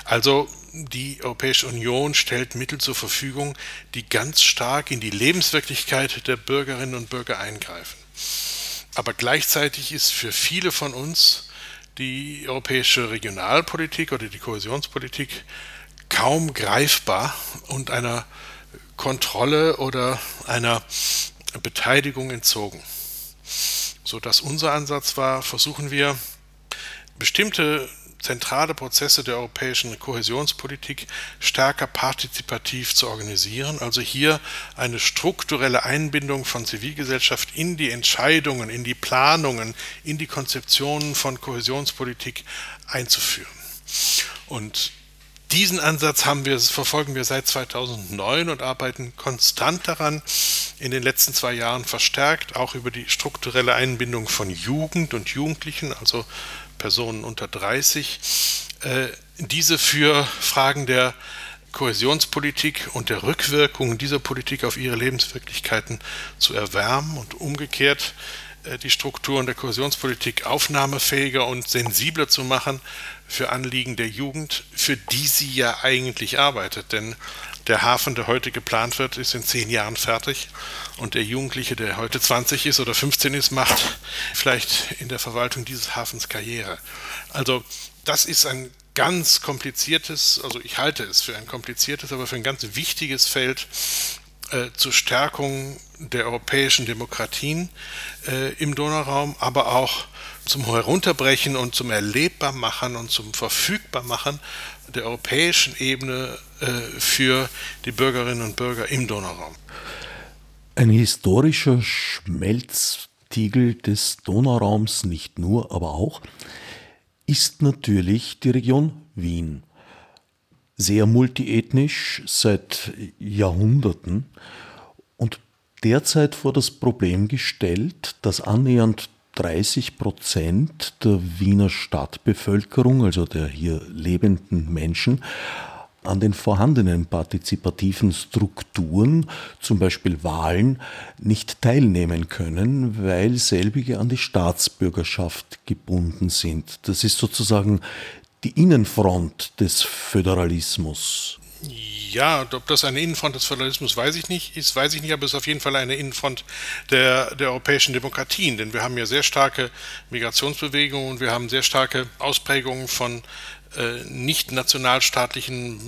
Also die Europäische Union stellt Mittel zur Verfügung, die ganz stark in die Lebenswirklichkeit der Bürgerinnen und Bürger eingreifen. Aber gleichzeitig ist für viele von uns die europäische Regionalpolitik oder die Kohäsionspolitik kaum greifbar und einer Kontrolle oder einer Beteiligung entzogen. So dass unser Ansatz war, versuchen wir bestimmte zentrale Prozesse der europäischen Kohäsionspolitik stärker partizipativ zu organisieren, also hier eine strukturelle Einbindung von Zivilgesellschaft in die Entscheidungen, in die Planungen, in die Konzeptionen von Kohäsionspolitik einzuführen. Und diesen Ansatz wir, verfolgen wir seit 2009 und arbeiten konstant daran, in den letzten zwei Jahren verstärkt, auch über die strukturelle Einbindung von Jugend und Jugendlichen, also Personen unter 30, äh, diese für Fragen der Kohäsionspolitik und der Rückwirkung dieser Politik auf ihre Lebenswirklichkeiten zu erwärmen und umgekehrt äh, die Strukturen der Kohäsionspolitik aufnahmefähiger und sensibler zu machen für Anliegen der Jugend, für die sie ja eigentlich arbeitet. Denn der Hafen, der heute geplant wird, ist in zehn Jahren fertig. Und der Jugendliche, der heute 20 ist oder 15 ist, macht vielleicht in der Verwaltung dieses Hafens Karriere. Also das ist ein ganz kompliziertes, also ich halte es für ein kompliziertes, aber für ein ganz wichtiges Feld äh, zur Stärkung der europäischen Demokratien äh, im Donauraum, aber auch zum Herunterbrechen und zum Erlebbarmachen und zum Verfügbarmachen der europäischen Ebene äh, für die Bürgerinnen und Bürger im Donauraum. Ein historischer Schmelztiegel des Donauraums, nicht nur, aber auch, ist natürlich die Region Wien. Sehr multiethnisch seit Jahrhunderten und derzeit vor das Problem gestellt, dass annähernd 30 Prozent der Wiener Stadtbevölkerung, also der hier lebenden Menschen, an den vorhandenen partizipativen Strukturen, zum Beispiel Wahlen, nicht teilnehmen können, weil selbige an die Staatsbürgerschaft gebunden sind. Das ist sozusagen die Innenfront des Föderalismus. Ob das eine Innenfront des Föderalismus weiß ich nicht, ist, weiß ich nicht, aber es ist auf jeden Fall eine Innenfront der, der europäischen Demokratien, denn wir haben ja sehr starke Migrationsbewegungen und wir haben sehr starke Ausprägungen von äh, nicht nationalstaatlichen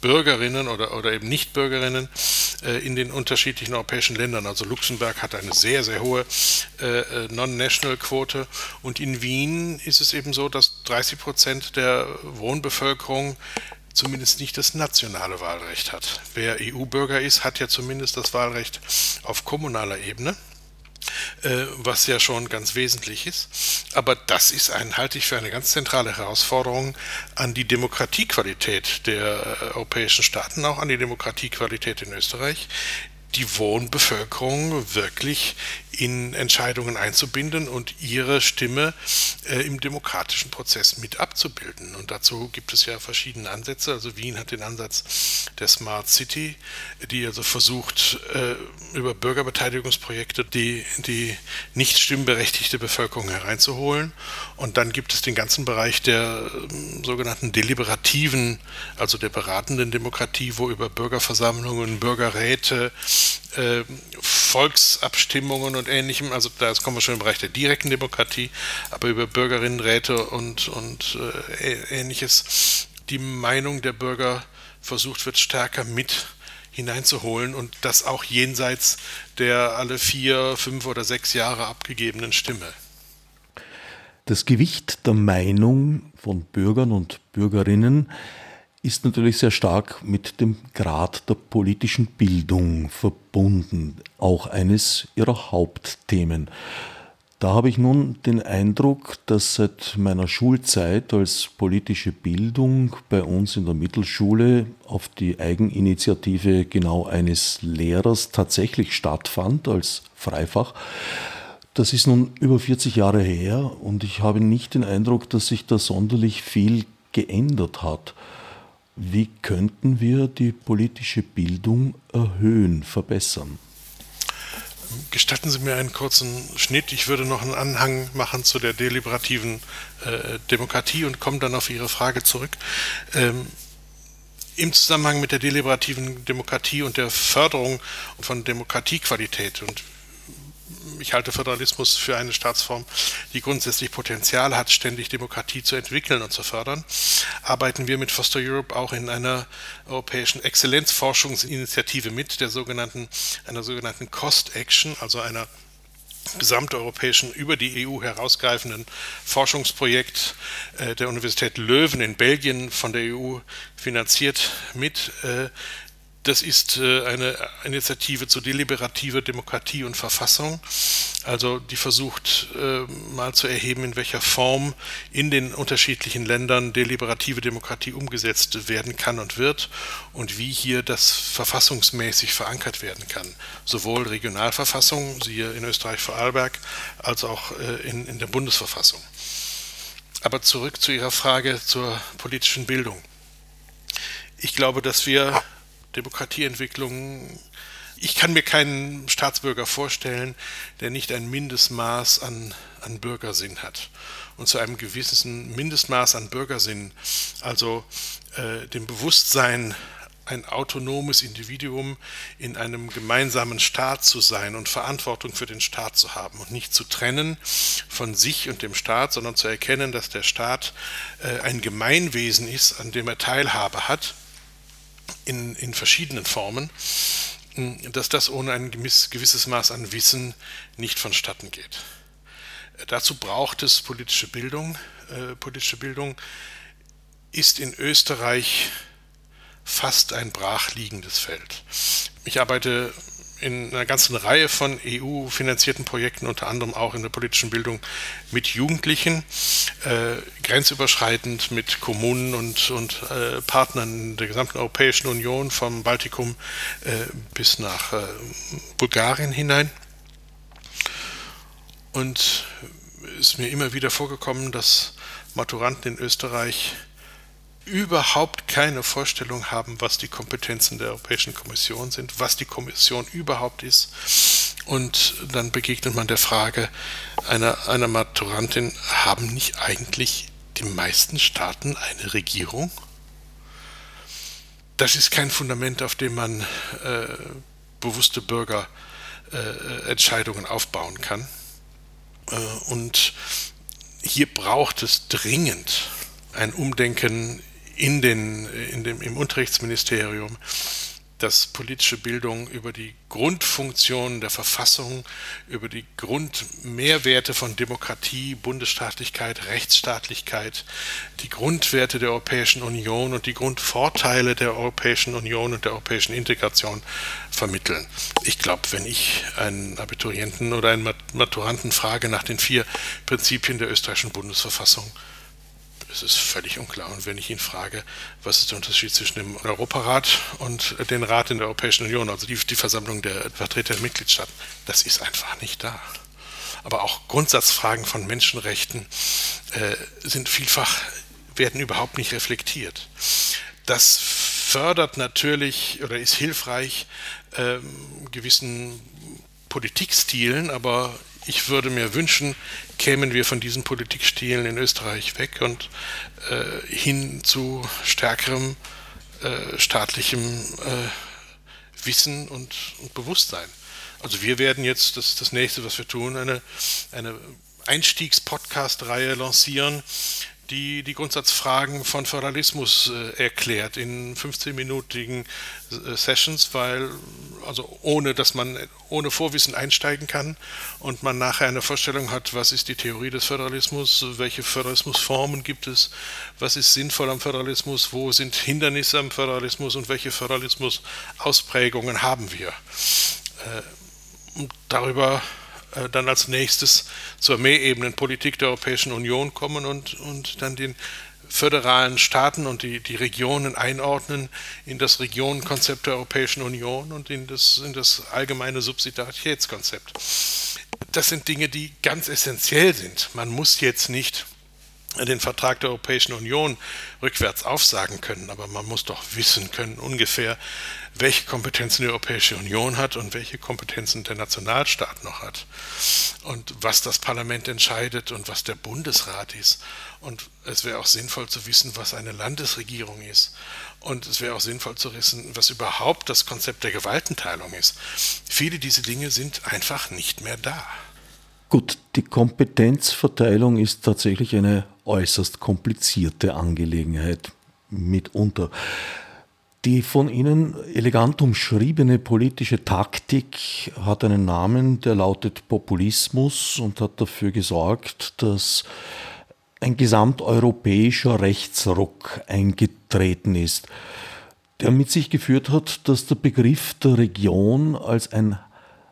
Bürgerinnen oder, oder eben Nichtbürgerinnen äh, in den unterschiedlichen europäischen Ländern. Also Luxemburg hat eine sehr, sehr hohe äh, äh Non-National-Quote. Und in Wien ist es eben so, dass 30 Prozent der Wohnbevölkerung zumindest nicht das nationale Wahlrecht hat. Wer EU-Bürger ist, hat ja zumindest das Wahlrecht auf kommunaler Ebene. Äh, was ja schon ganz wesentlich ist. Aber das ist ein, halte ich für eine ganz zentrale Herausforderung an die Demokratiequalität der europäischen Staaten, auch an die Demokratiequalität in Österreich, die Wohnbevölkerung wirklich in Entscheidungen einzubinden und ihre Stimme äh, im demokratischen Prozess mit abzubilden. Und dazu gibt es ja verschiedene Ansätze. Also Wien hat den Ansatz der Smart City, die also versucht, äh, über Bürgerbeteiligungsprojekte die, die nicht stimmberechtigte Bevölkerung hereinzuholen. Und dann gibt es den ganzen Bereich der äh, sogenannten deliberativen, also der beratenden Demokratie, wo über Bürgerversammlungen, Bürgerräte, äh, Volksabstimmungen und ähnlichem, also da kommen wir schon im Bereich der direkten Demokratie, aber über Bürgerinnenräte und, und äh, ähnliches, die Meinung der Bürger versucht wird, stärker mit hineinzuholen und das auch jenseits der alle vier, fünf oder sechs Jahre abgegebenen Stimme. Das Gewicht der Meinung von Bürgern und Bürgerinnen ist natürlich sehr stark mit dem Grad der politischen Bildung verbunden, auch eines ihrer Hauptthemen. Da habe ich nun den Eindruck, dass seit meiner Schulzeit als politische Bildung bei uns in der Mittelschule auf die Eigeninitiative genau eines Lehrers tatsächlich stattfand als Freifach. Das ist nun über 40 Jahre her und ich habe nicht den Eindruck, dass sich da sonderlich viel geändert hat. Wie könnten wir die politische Bildung erhöhen, verbessern? Gestatten Sie mir einen kurzen Schnitt. Ich würde noch einen Anhang machen zu der deliberativen äh, Demokratie und komme dann auf Ihre Frage zurück. Ähm, Im Zusammenhang mit der deliberativen Demokratie und der Förderung von Demokratiequalität und ich halte Föderalismus für eine Staatsform, die grundsätzlich Potenzial hat, ständig Demokratie zu entwickeln und zu fördern. Arbeiten wir mit Foster Europe auch in einer europäischen Exzellenzforschungsinitiative mit, der sogenannten, einer sogenannten Cost Action, also einer gesamteuropäischen, über die EU herausgreifenden Forschungsprojekt äh, der Universität Löwen in Belgien von der EU finanziert mit, äh, das ist äh, eine Initiative zur deliberativer Demokratie und Verfassung, also die versucht äh, mal zu erheben, in welcher Form in den unterschiedlichen Ländern deliberative Demokratie umgesetzt werden kann und wird und wie hier das verfassungsmäßig verankert werden kann. Sowohl Regionalverfassung, siehe in Österreich Vorarlberg, als auch äh, in, in der Bundesverfassung. Aber zurück zu Ihrer Frage zur politischen Bildung. Ich glaube, dass wir Demokratieentwicklung. Ich kann mir keinen Staatsbürger vorstellen, der nicht ein Mindestmaß an, an Bürgersinn hat. Und zu einem gewissen Mindestmaß an Bürgersinn, also äh, dem Bewusstsein, ein autonomes Individuum in einem gemeinsamen Staat zu sein und Verantwortung für den Staat zu haben und nicht zu trennen von sich und dem Staat, sondern zu erkennen, dass der Staat äh, ein Gemeinwesen ist, an dem er Teilhabe hat in, in verschiedenen Formen, dass das ohne ein gewisses Maß an Wissen nicht vonstatten geht. Dazu braucht es politische Bildung. Äh, politische Bildung ist in Österreich fast ein brachliegendes Feld. Ich arbeite in einer ganzen Reihe von EU-finanzierten Projekten, unter anderem auch in der politischen Bildung mit Jugendlichen, äh, grenzüberschreitend mit Kommunen und, und äh, Partnern der gesamten Europäischen Union, vom Baltikum äh, bis nach äh, Bulgarien hinein. Und es ist mir immer wieder vorgekommen, dass Maturanten in Österreich überhaupt keine Vorstellung haben, was die Kompetenzen der Europäischen Kommission sind, was die Kommission überhaupt ist. Und dann begegnet man der Frage einer, einer Maturantin, haben nicht eigentlich die meisten Staaten eine Regierung? Das ist kein Fundament, auf dem man äh, bewusste Bürgerentscheidungen äh, aufbauen kann. Äh, und hier braucht es dringend ein Umdenken in den, in dem, im Unterrichtsministerium, dass politische Bildung über die Grundfunktionen der Verfassung, über die Grundmehrwerte von Demokratie, Bundesstaatlichkeit, Rechtsstaatlichkeit, die Grundwerte der Europäischen Union und die Grundvorteile der Europäischen Union und der europäischen Integration vermitteln. Ich glaube, wenn ich einen Abiturienten oder einen Maturanten frage nach den vier Prinzipien der österreichischen Bundesverfassung, es ist völlig unklar. Und wenn ich ihn frage, was ist der Unterschied zwischen dem Europarat und dem Rat in der Europäischen Union, also die, die Versammlung der Vertreter der Mitgliedstaaten, das ist einfach nicht da. Aber auch Grundsatzfragen von Menschenrechten äh, sind vielfach, werden überhaupt nicht reflektiert. Das fördert natürlich oder ist hilfreich äh, gewissen Politikstilen, aber ich würde mir wünschen, kämen wir von diesen Politikstilen in Österreich weg und äh, hin zu stärkerem äh, staatlichem äh, Wissen und, und, Bewusstsein. Also wir werden jetzt, das das nächste, was wir tun, eine, eine Einstiegs-Podcast-Reihe lancieren, die die Grundsatzfragen von Föderalismus äh, erklärt in 15-minütigen äh, Sessions, weil also ohne dass man ohne Vorwissen einsteigen kann und man nachher eine Vorstellung hat, was ist die Theorie des Föderalismus, welche Föderalismusformen gibt es, was ist sinnvoll am Föderalismus, wo sind Hindernisse am Föderalismus und welche Föderalismusausprägungen haben wir. Äh, darüber äh, dann als nächstes zur Mehrebenenpolitik der Europäischen Union kommen und, und dann den föderalen Staaten und die, die Regionen einordnen in das Regionenkonzept der Europäischen Union und in das, in das allgemeine Subsidiaritätskonzept. Das sind Dinge, die ganz essentiell sind. Man muss jetzt nicht den Vertrag der Europäischen Union rückwärts aufsagen können, aber man muss doch wissen können ungefähr, welche Kompetenzen die Europäische Union hat und welche Kompetenzen der Nationalstaat noch hat und was das Parlament entscheidet und was der Bundesrat ist. Und es wäre auch sinnvoll zu wissen, was eine Landesregierung ist. Und es wäre auch sinnvoll zu wissen, was überhaupt das Konzept der Gewaltenteilung ist. Viele dieser Dinge sind einfach nicht mehr da. Gut, die Kompetenzverteilung ist tatsächlich eine äußerst komplizierte Angelegenheit mitunter. Die von Ihnen elegant umschriebene politische Taktik hat einen Namen, der lautet Populismus und hat dafür gesorgt, dass ein gesamteuropäischer Rechtsruck eingetreten ist, der mit sich geführt hat, dass der Begriff der Region als ein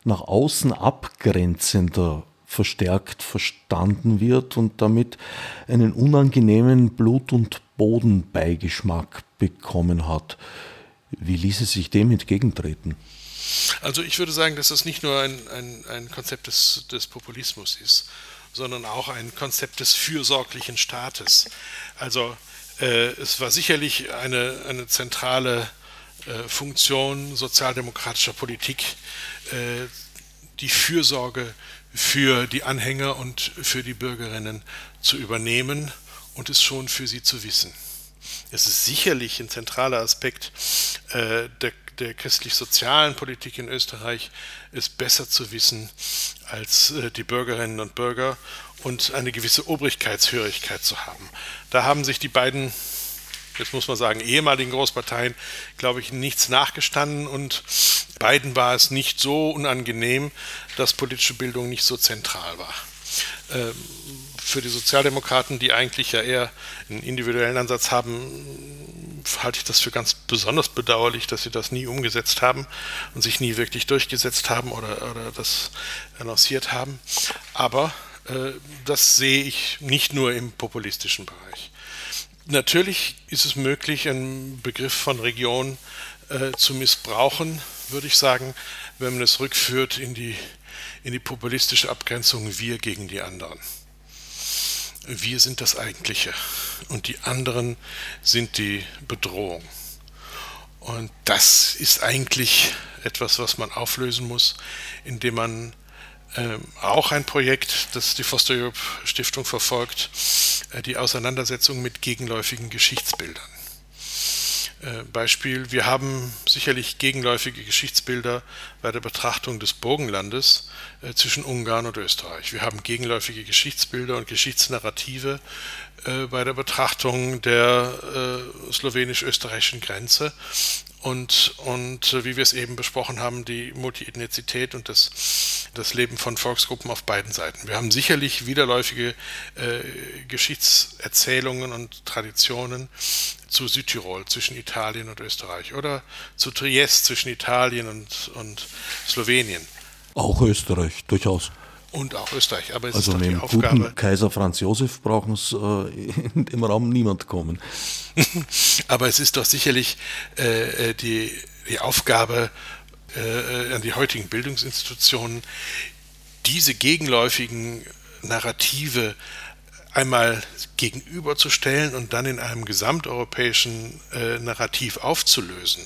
nach außen abgrenzender verstärkt verstanden wird und damit einen unangenehmen Blut- und Bodenbeigeschmack bekommen hat. Wie ließe sich dem entgegentreten? Also ich würde sagen, dass das nicht nur ein, ein, ein Konzept des, des Populismus ist, sondern auch ein Konzept des fürsorglichen Staates. Also äh, es war sicherlich eine, eine zentrale äh, Funktion sozialdemokratischer Politik, äh, die Fürsorge für die Anhänger und für die Bürgerinnen zu übernehmen und es schon für sie zu wissen. Es ist sicherlich ein zentraler Aspekt äh, der, der christlich-sozialen Politik in Österreich, es besser zu wissen als äh, die Bürgerinnen und Bürger und eine gewisse Obrigkeitshörigkeit zu haben. Da haben sich die beiden jetzt muss man sagen, ehemaligen Großparteien, glaube ich, nichts nachgestanden und beiden war es nicht so unangenehm, dass politische Bildung nicht so zentral war. Ähm, für die Sozialdemokraten, die eigentlich ja eher einen individuellen Ansatz haben, halte ich das für ganz besonders bedauerlich, dass sie das nie umgesetzt haben und sich nie wirklich durchgesetzt haben oder, oder das annonciert haben. Aber äh, das sehe ich nicht nur im populistischen Bereich. Natürlich ist es möglich, einen Begriff von Region äh, zu missbrauchen, würde ich sagen, wenn man es rückführt in die, in die populistische Abgrenzung wir gegen die anderen. Wir sind das Eigentliche und die anderen sind die Bedrohung. Und das ist eigentlich etwas, was man auflösen muss, indem man ähm, auch ein Projekt, das die Foster Europe Stiftung verfolgt, äh, die Auseinandersetzung mit gegenläufigen Geschichtsbildern. Äh, Beispiel, wir haben sicherlich gegenläufige Geschichtsbilder bei der Betrachtung des Burgenlandes äh, zwischen Ungarn und Österreich. Wir haben gegenläufige Geschichtsbilder und Geschichtsnarrative äh, bei der Betrachtung der äh, slowenisch-österreichischen Grenze und, und äh, wie wir es eben besprochen haben, die Multiethnizität und das, das Leben von Volksgruppen auf beiden Seiten. Wir haben sicherlich widerläufige äh, Geschichtserzählungen und Traditionen zu Südtirol zwischen Italien und Österreich oder zu Triest zwischen Italien und, und Slowenien. Auch Österreich, durchaus. Und auch Österreich. Aber es also ist doch mit dem. Guten Kaiser Franz Josef brauchen es äh, *laughs* dem Raum niemand kommen. *laughs* Aber es ist doch sicherlich äh, äh die, die Aufgabe äh, an die heutigen Bildungsinstitutionen, diese gegenläufigen Narrative einmal gegenüberzustellen und dann in einem gesamteuropäischen äh, Narrativ aufzulösen.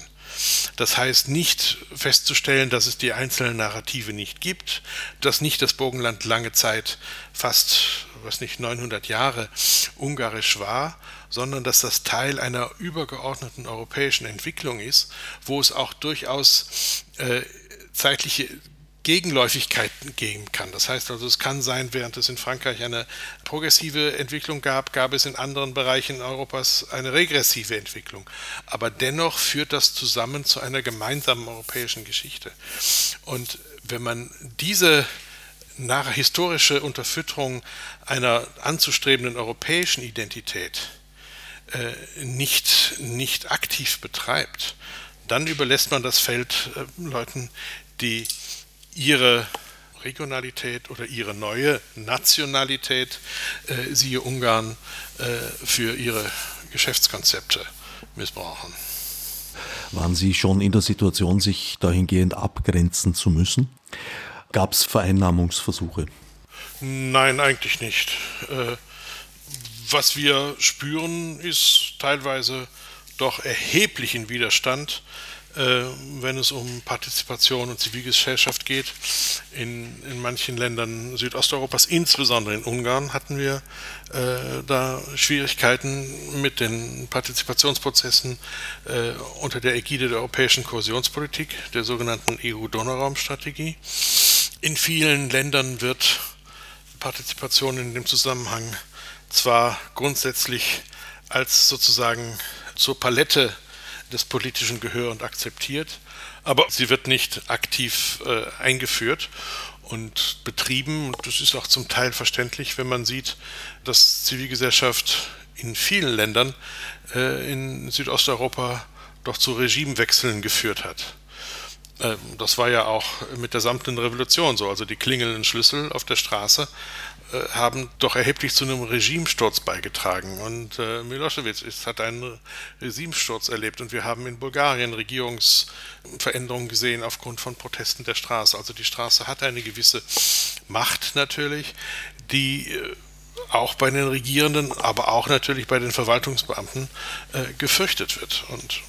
Das heißt nicht festzustellen, dass es die einzelnen Narrative nicht gibt, dass nicht das Burgenland lange Zeit, fast, was nicht, 900 Jahre ungarisch war, sondern dass das Teil einer übergeordneten europäischen Entwicklung ist, wo es auch durchaus äh, zeitliche Gegenläufigkeiten geben kann. Das heißt also, es kann sein, während es in Frankreich eine progressive Entwicklung gab, gab es in anderen Bereichen Europas eine regressive Entwicklung. Aber dennoch führt das zusammen zu einer gemeinsamen europäischen Geschichte. Und wenn man diese nach historische Unterfütterung einer anzustrebenden europäischen Identität äh, nicht, nicht aktiv betreibt, dann überlässt man das Feld äh, Leuten, die ihre Regionalität oder ihre neue Nationalität, äh, siehe Ungarn, äh, für ihre Geschäftskonzepte missbrauchen. Waren Sie schon in der Situation, sich dahingehend abgrenzen zu müssen? Gab es Vereinnahmungsversuche? Nein, eigentlich nicht. Äh, was wir spüren, ist teilweise doch erheblichen Widerstand wenn es um Partizipation und Zivilgesellschaft geht. In, in manchen Ländern Südosteuropas, insbesondere in Ungarn, hatten wir äh, da Schwierigkeiten mit den Partizipationsprozessen äh, unter der Ägide der europäischen Kohäsionspolitik, der sogenannten EU-Donauraum-Strategie. In vielen Ländern wird Partizipation in dem Zusammenhang zwar grundsätzlich als sozusagen zur Palette des politischen Gehör und akzeptiert, aber sie wird nicht aktiv äh, eingeführt und betrieben. Und das ist auch zum Teil verständlich, wenn man sieht, dass Zivilgesellschaft in vielen Ländern äh, in Südosteuropa doch zu Regimewechseln geführt hat. Ähm, das war ja auch mit der samtenen Revolution so. Also die klingelnden Schlüssel auf der Straße haben doch erheblich zu einem Regimesturz beigetragen. Und äh, Milosevic ist, hat einen Regimesturz erlebt und wir haben in Bulgarien Regierungsveränderungen gesehen aufgrund von Protesten der Straße. Also die Straße hat eine gewisse Macht natürlich, die äh, auch bei den Regierenden, aber auch natürlich bei den Verwaltungsbeamten äh, gefürchtet wird. Und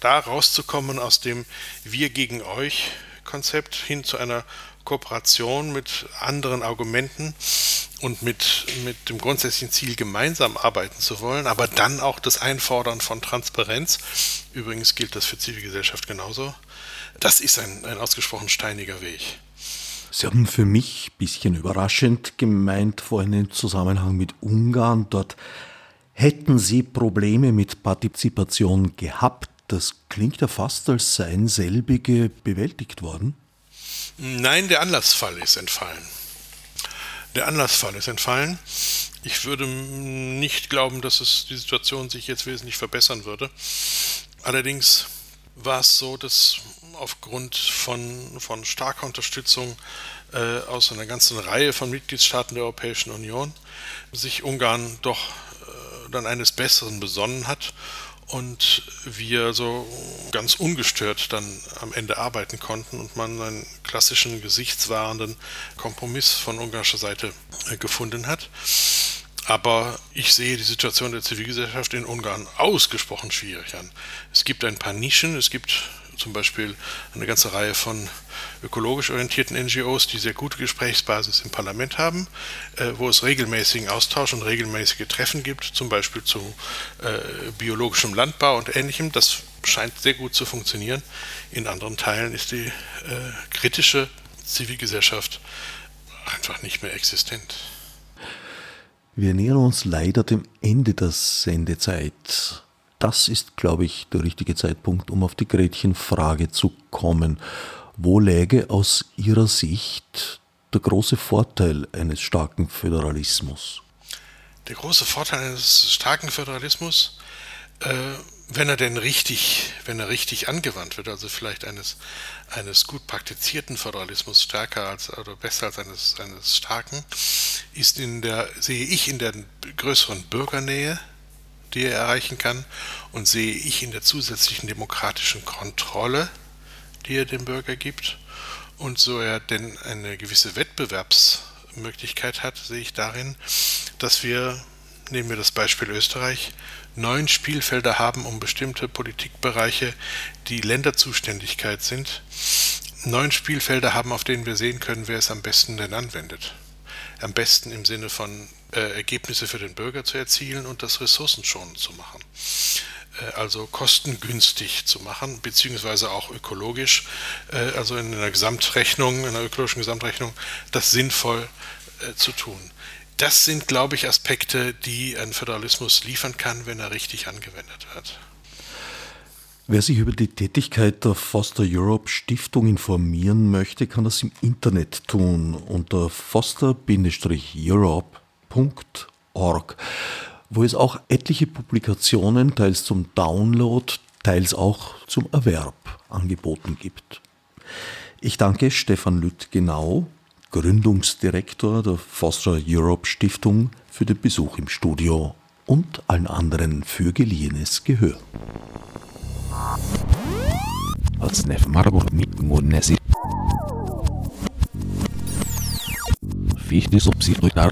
da rauszukommen aus dem Wir gegen euch Konzept hin zu einer Kooperation mit anderen Argumenten und mit, mit dem grundsätzlichen Ziel, gemeinsam arbeiten zu wollen, aber dann auch das Einfordern von Transparenz. Übrigens gilt das für Zivilgesellschaft genauso. Das ist ein, ein ausgesprochen steiniger Weg. Sie haben für mich ein bisschen überraschend gemeint, vorhin im Zusammenhang mit Ungarn, dort hätten Sie Probleme mit Partizipation gehabt. Das klingt ja fast, als seien selbige bewältigt worden. Nein, der Anlassfall ist entfallen. Der Anlassfall ist entfallen. Ich würde nicht glauben, dass es die Situation sich jetzt wesentlich verbessern würde. Allerdings war es so, dass aufgrund von, von starker Unterstützung äh, aus einer ganzen Reihe von Mitgliedstaaten der Europäischen Union sich Ungarn doch äh, dann eines Besseren besonnen hat und wir so ganz ungestört dann am Ende arbeiten konnten und man einen klassischen gesichtswahrenden Kompromiss von ungarischer Seite äh, gefunden hat. Aber ich sehe die Situation der Zivilgesellschaft in Ungarn ausgesprochen schwierig an. Es gibt ein paar Nischen, es gibt zum Beispiel eine ganze Reihe von ökologisch orientierten NGOs, die sehr gute Gesprächsbasis im Parlament haben, äh, wo es regelmäßigen Austausch und regelmäßige Treffen gibt, zum Beispiel zu äh, biologischem Landbau und ähnlichem. Das scheint sehr gut zu funktionieren. In anderen Teilen ist die äh, kritische Zivilgesellschaft einfach nicht mehr existent. Wir nähern uns leider dem Ende der Sendezeit. Das ist, glaube ich, der richtige Zeitpunkt, um auf die Gretchenfrage zu kommen. Wo läge aus Ihrer Sicht der große Vorteil eines starken Föderalismus? Der große Vorteil eines starken Föderalismus, äh, wenn er denn richtig, wenn er richtig angewandt wird, also vielleicht eines, eines gut praktizierten Föderalismus stärker als oder besser als eines, eines starken, ist in der, sehe ich in der größeren Bürgernähe, die er erreichen kann, und sehe ich in der zusätzlichen demokratischen Kontrolle die er dem Bürger gibt. Und so er denn eine gewisse Wettbewerbsmöglichkeit hat, sehe ich darin, dass wir, nehmen wir das Beispiel Österreich, neun Spielfelder haben, um bestimmte Politikbereiche, die Länderzuständigkeit sind, neun Spielfelder haben, auf denen wir sehen können, wer es am besten denn anwendet. Am besten im Sinne von äh, Ergebnisse für den Bürger zu erzielen und das ressourcenschonend zu machen. Äh, also kostengünstig zu machen, beziehungsweise auch ökologisch, äh, also in einer Gesamtrechnung, in einer ökologischen Gesamtrechnung, das sinnvoll äh, zu tun. Das sind, glaube ich, Aspekte, die ein Föderalismus liefern kann, wenn er richtig angewendet wird. Wer sich über die Tätigkeit der Foster Europe Stiftung informieren möchte, kann das im Internet tun unter foster-europe.org wo es auch etliche Publikationen, teils zum Download, teils auch zum Erwerb angeboten gibt. Ich danke Stefan Lütt genau, Gründungsdirektor der Foster Europe Stiftung, für den Besuch im Studio und allen anderen für geliehenes Gehör. Als Nef Marburg mit Monesi. Fichtes Obsidruitar.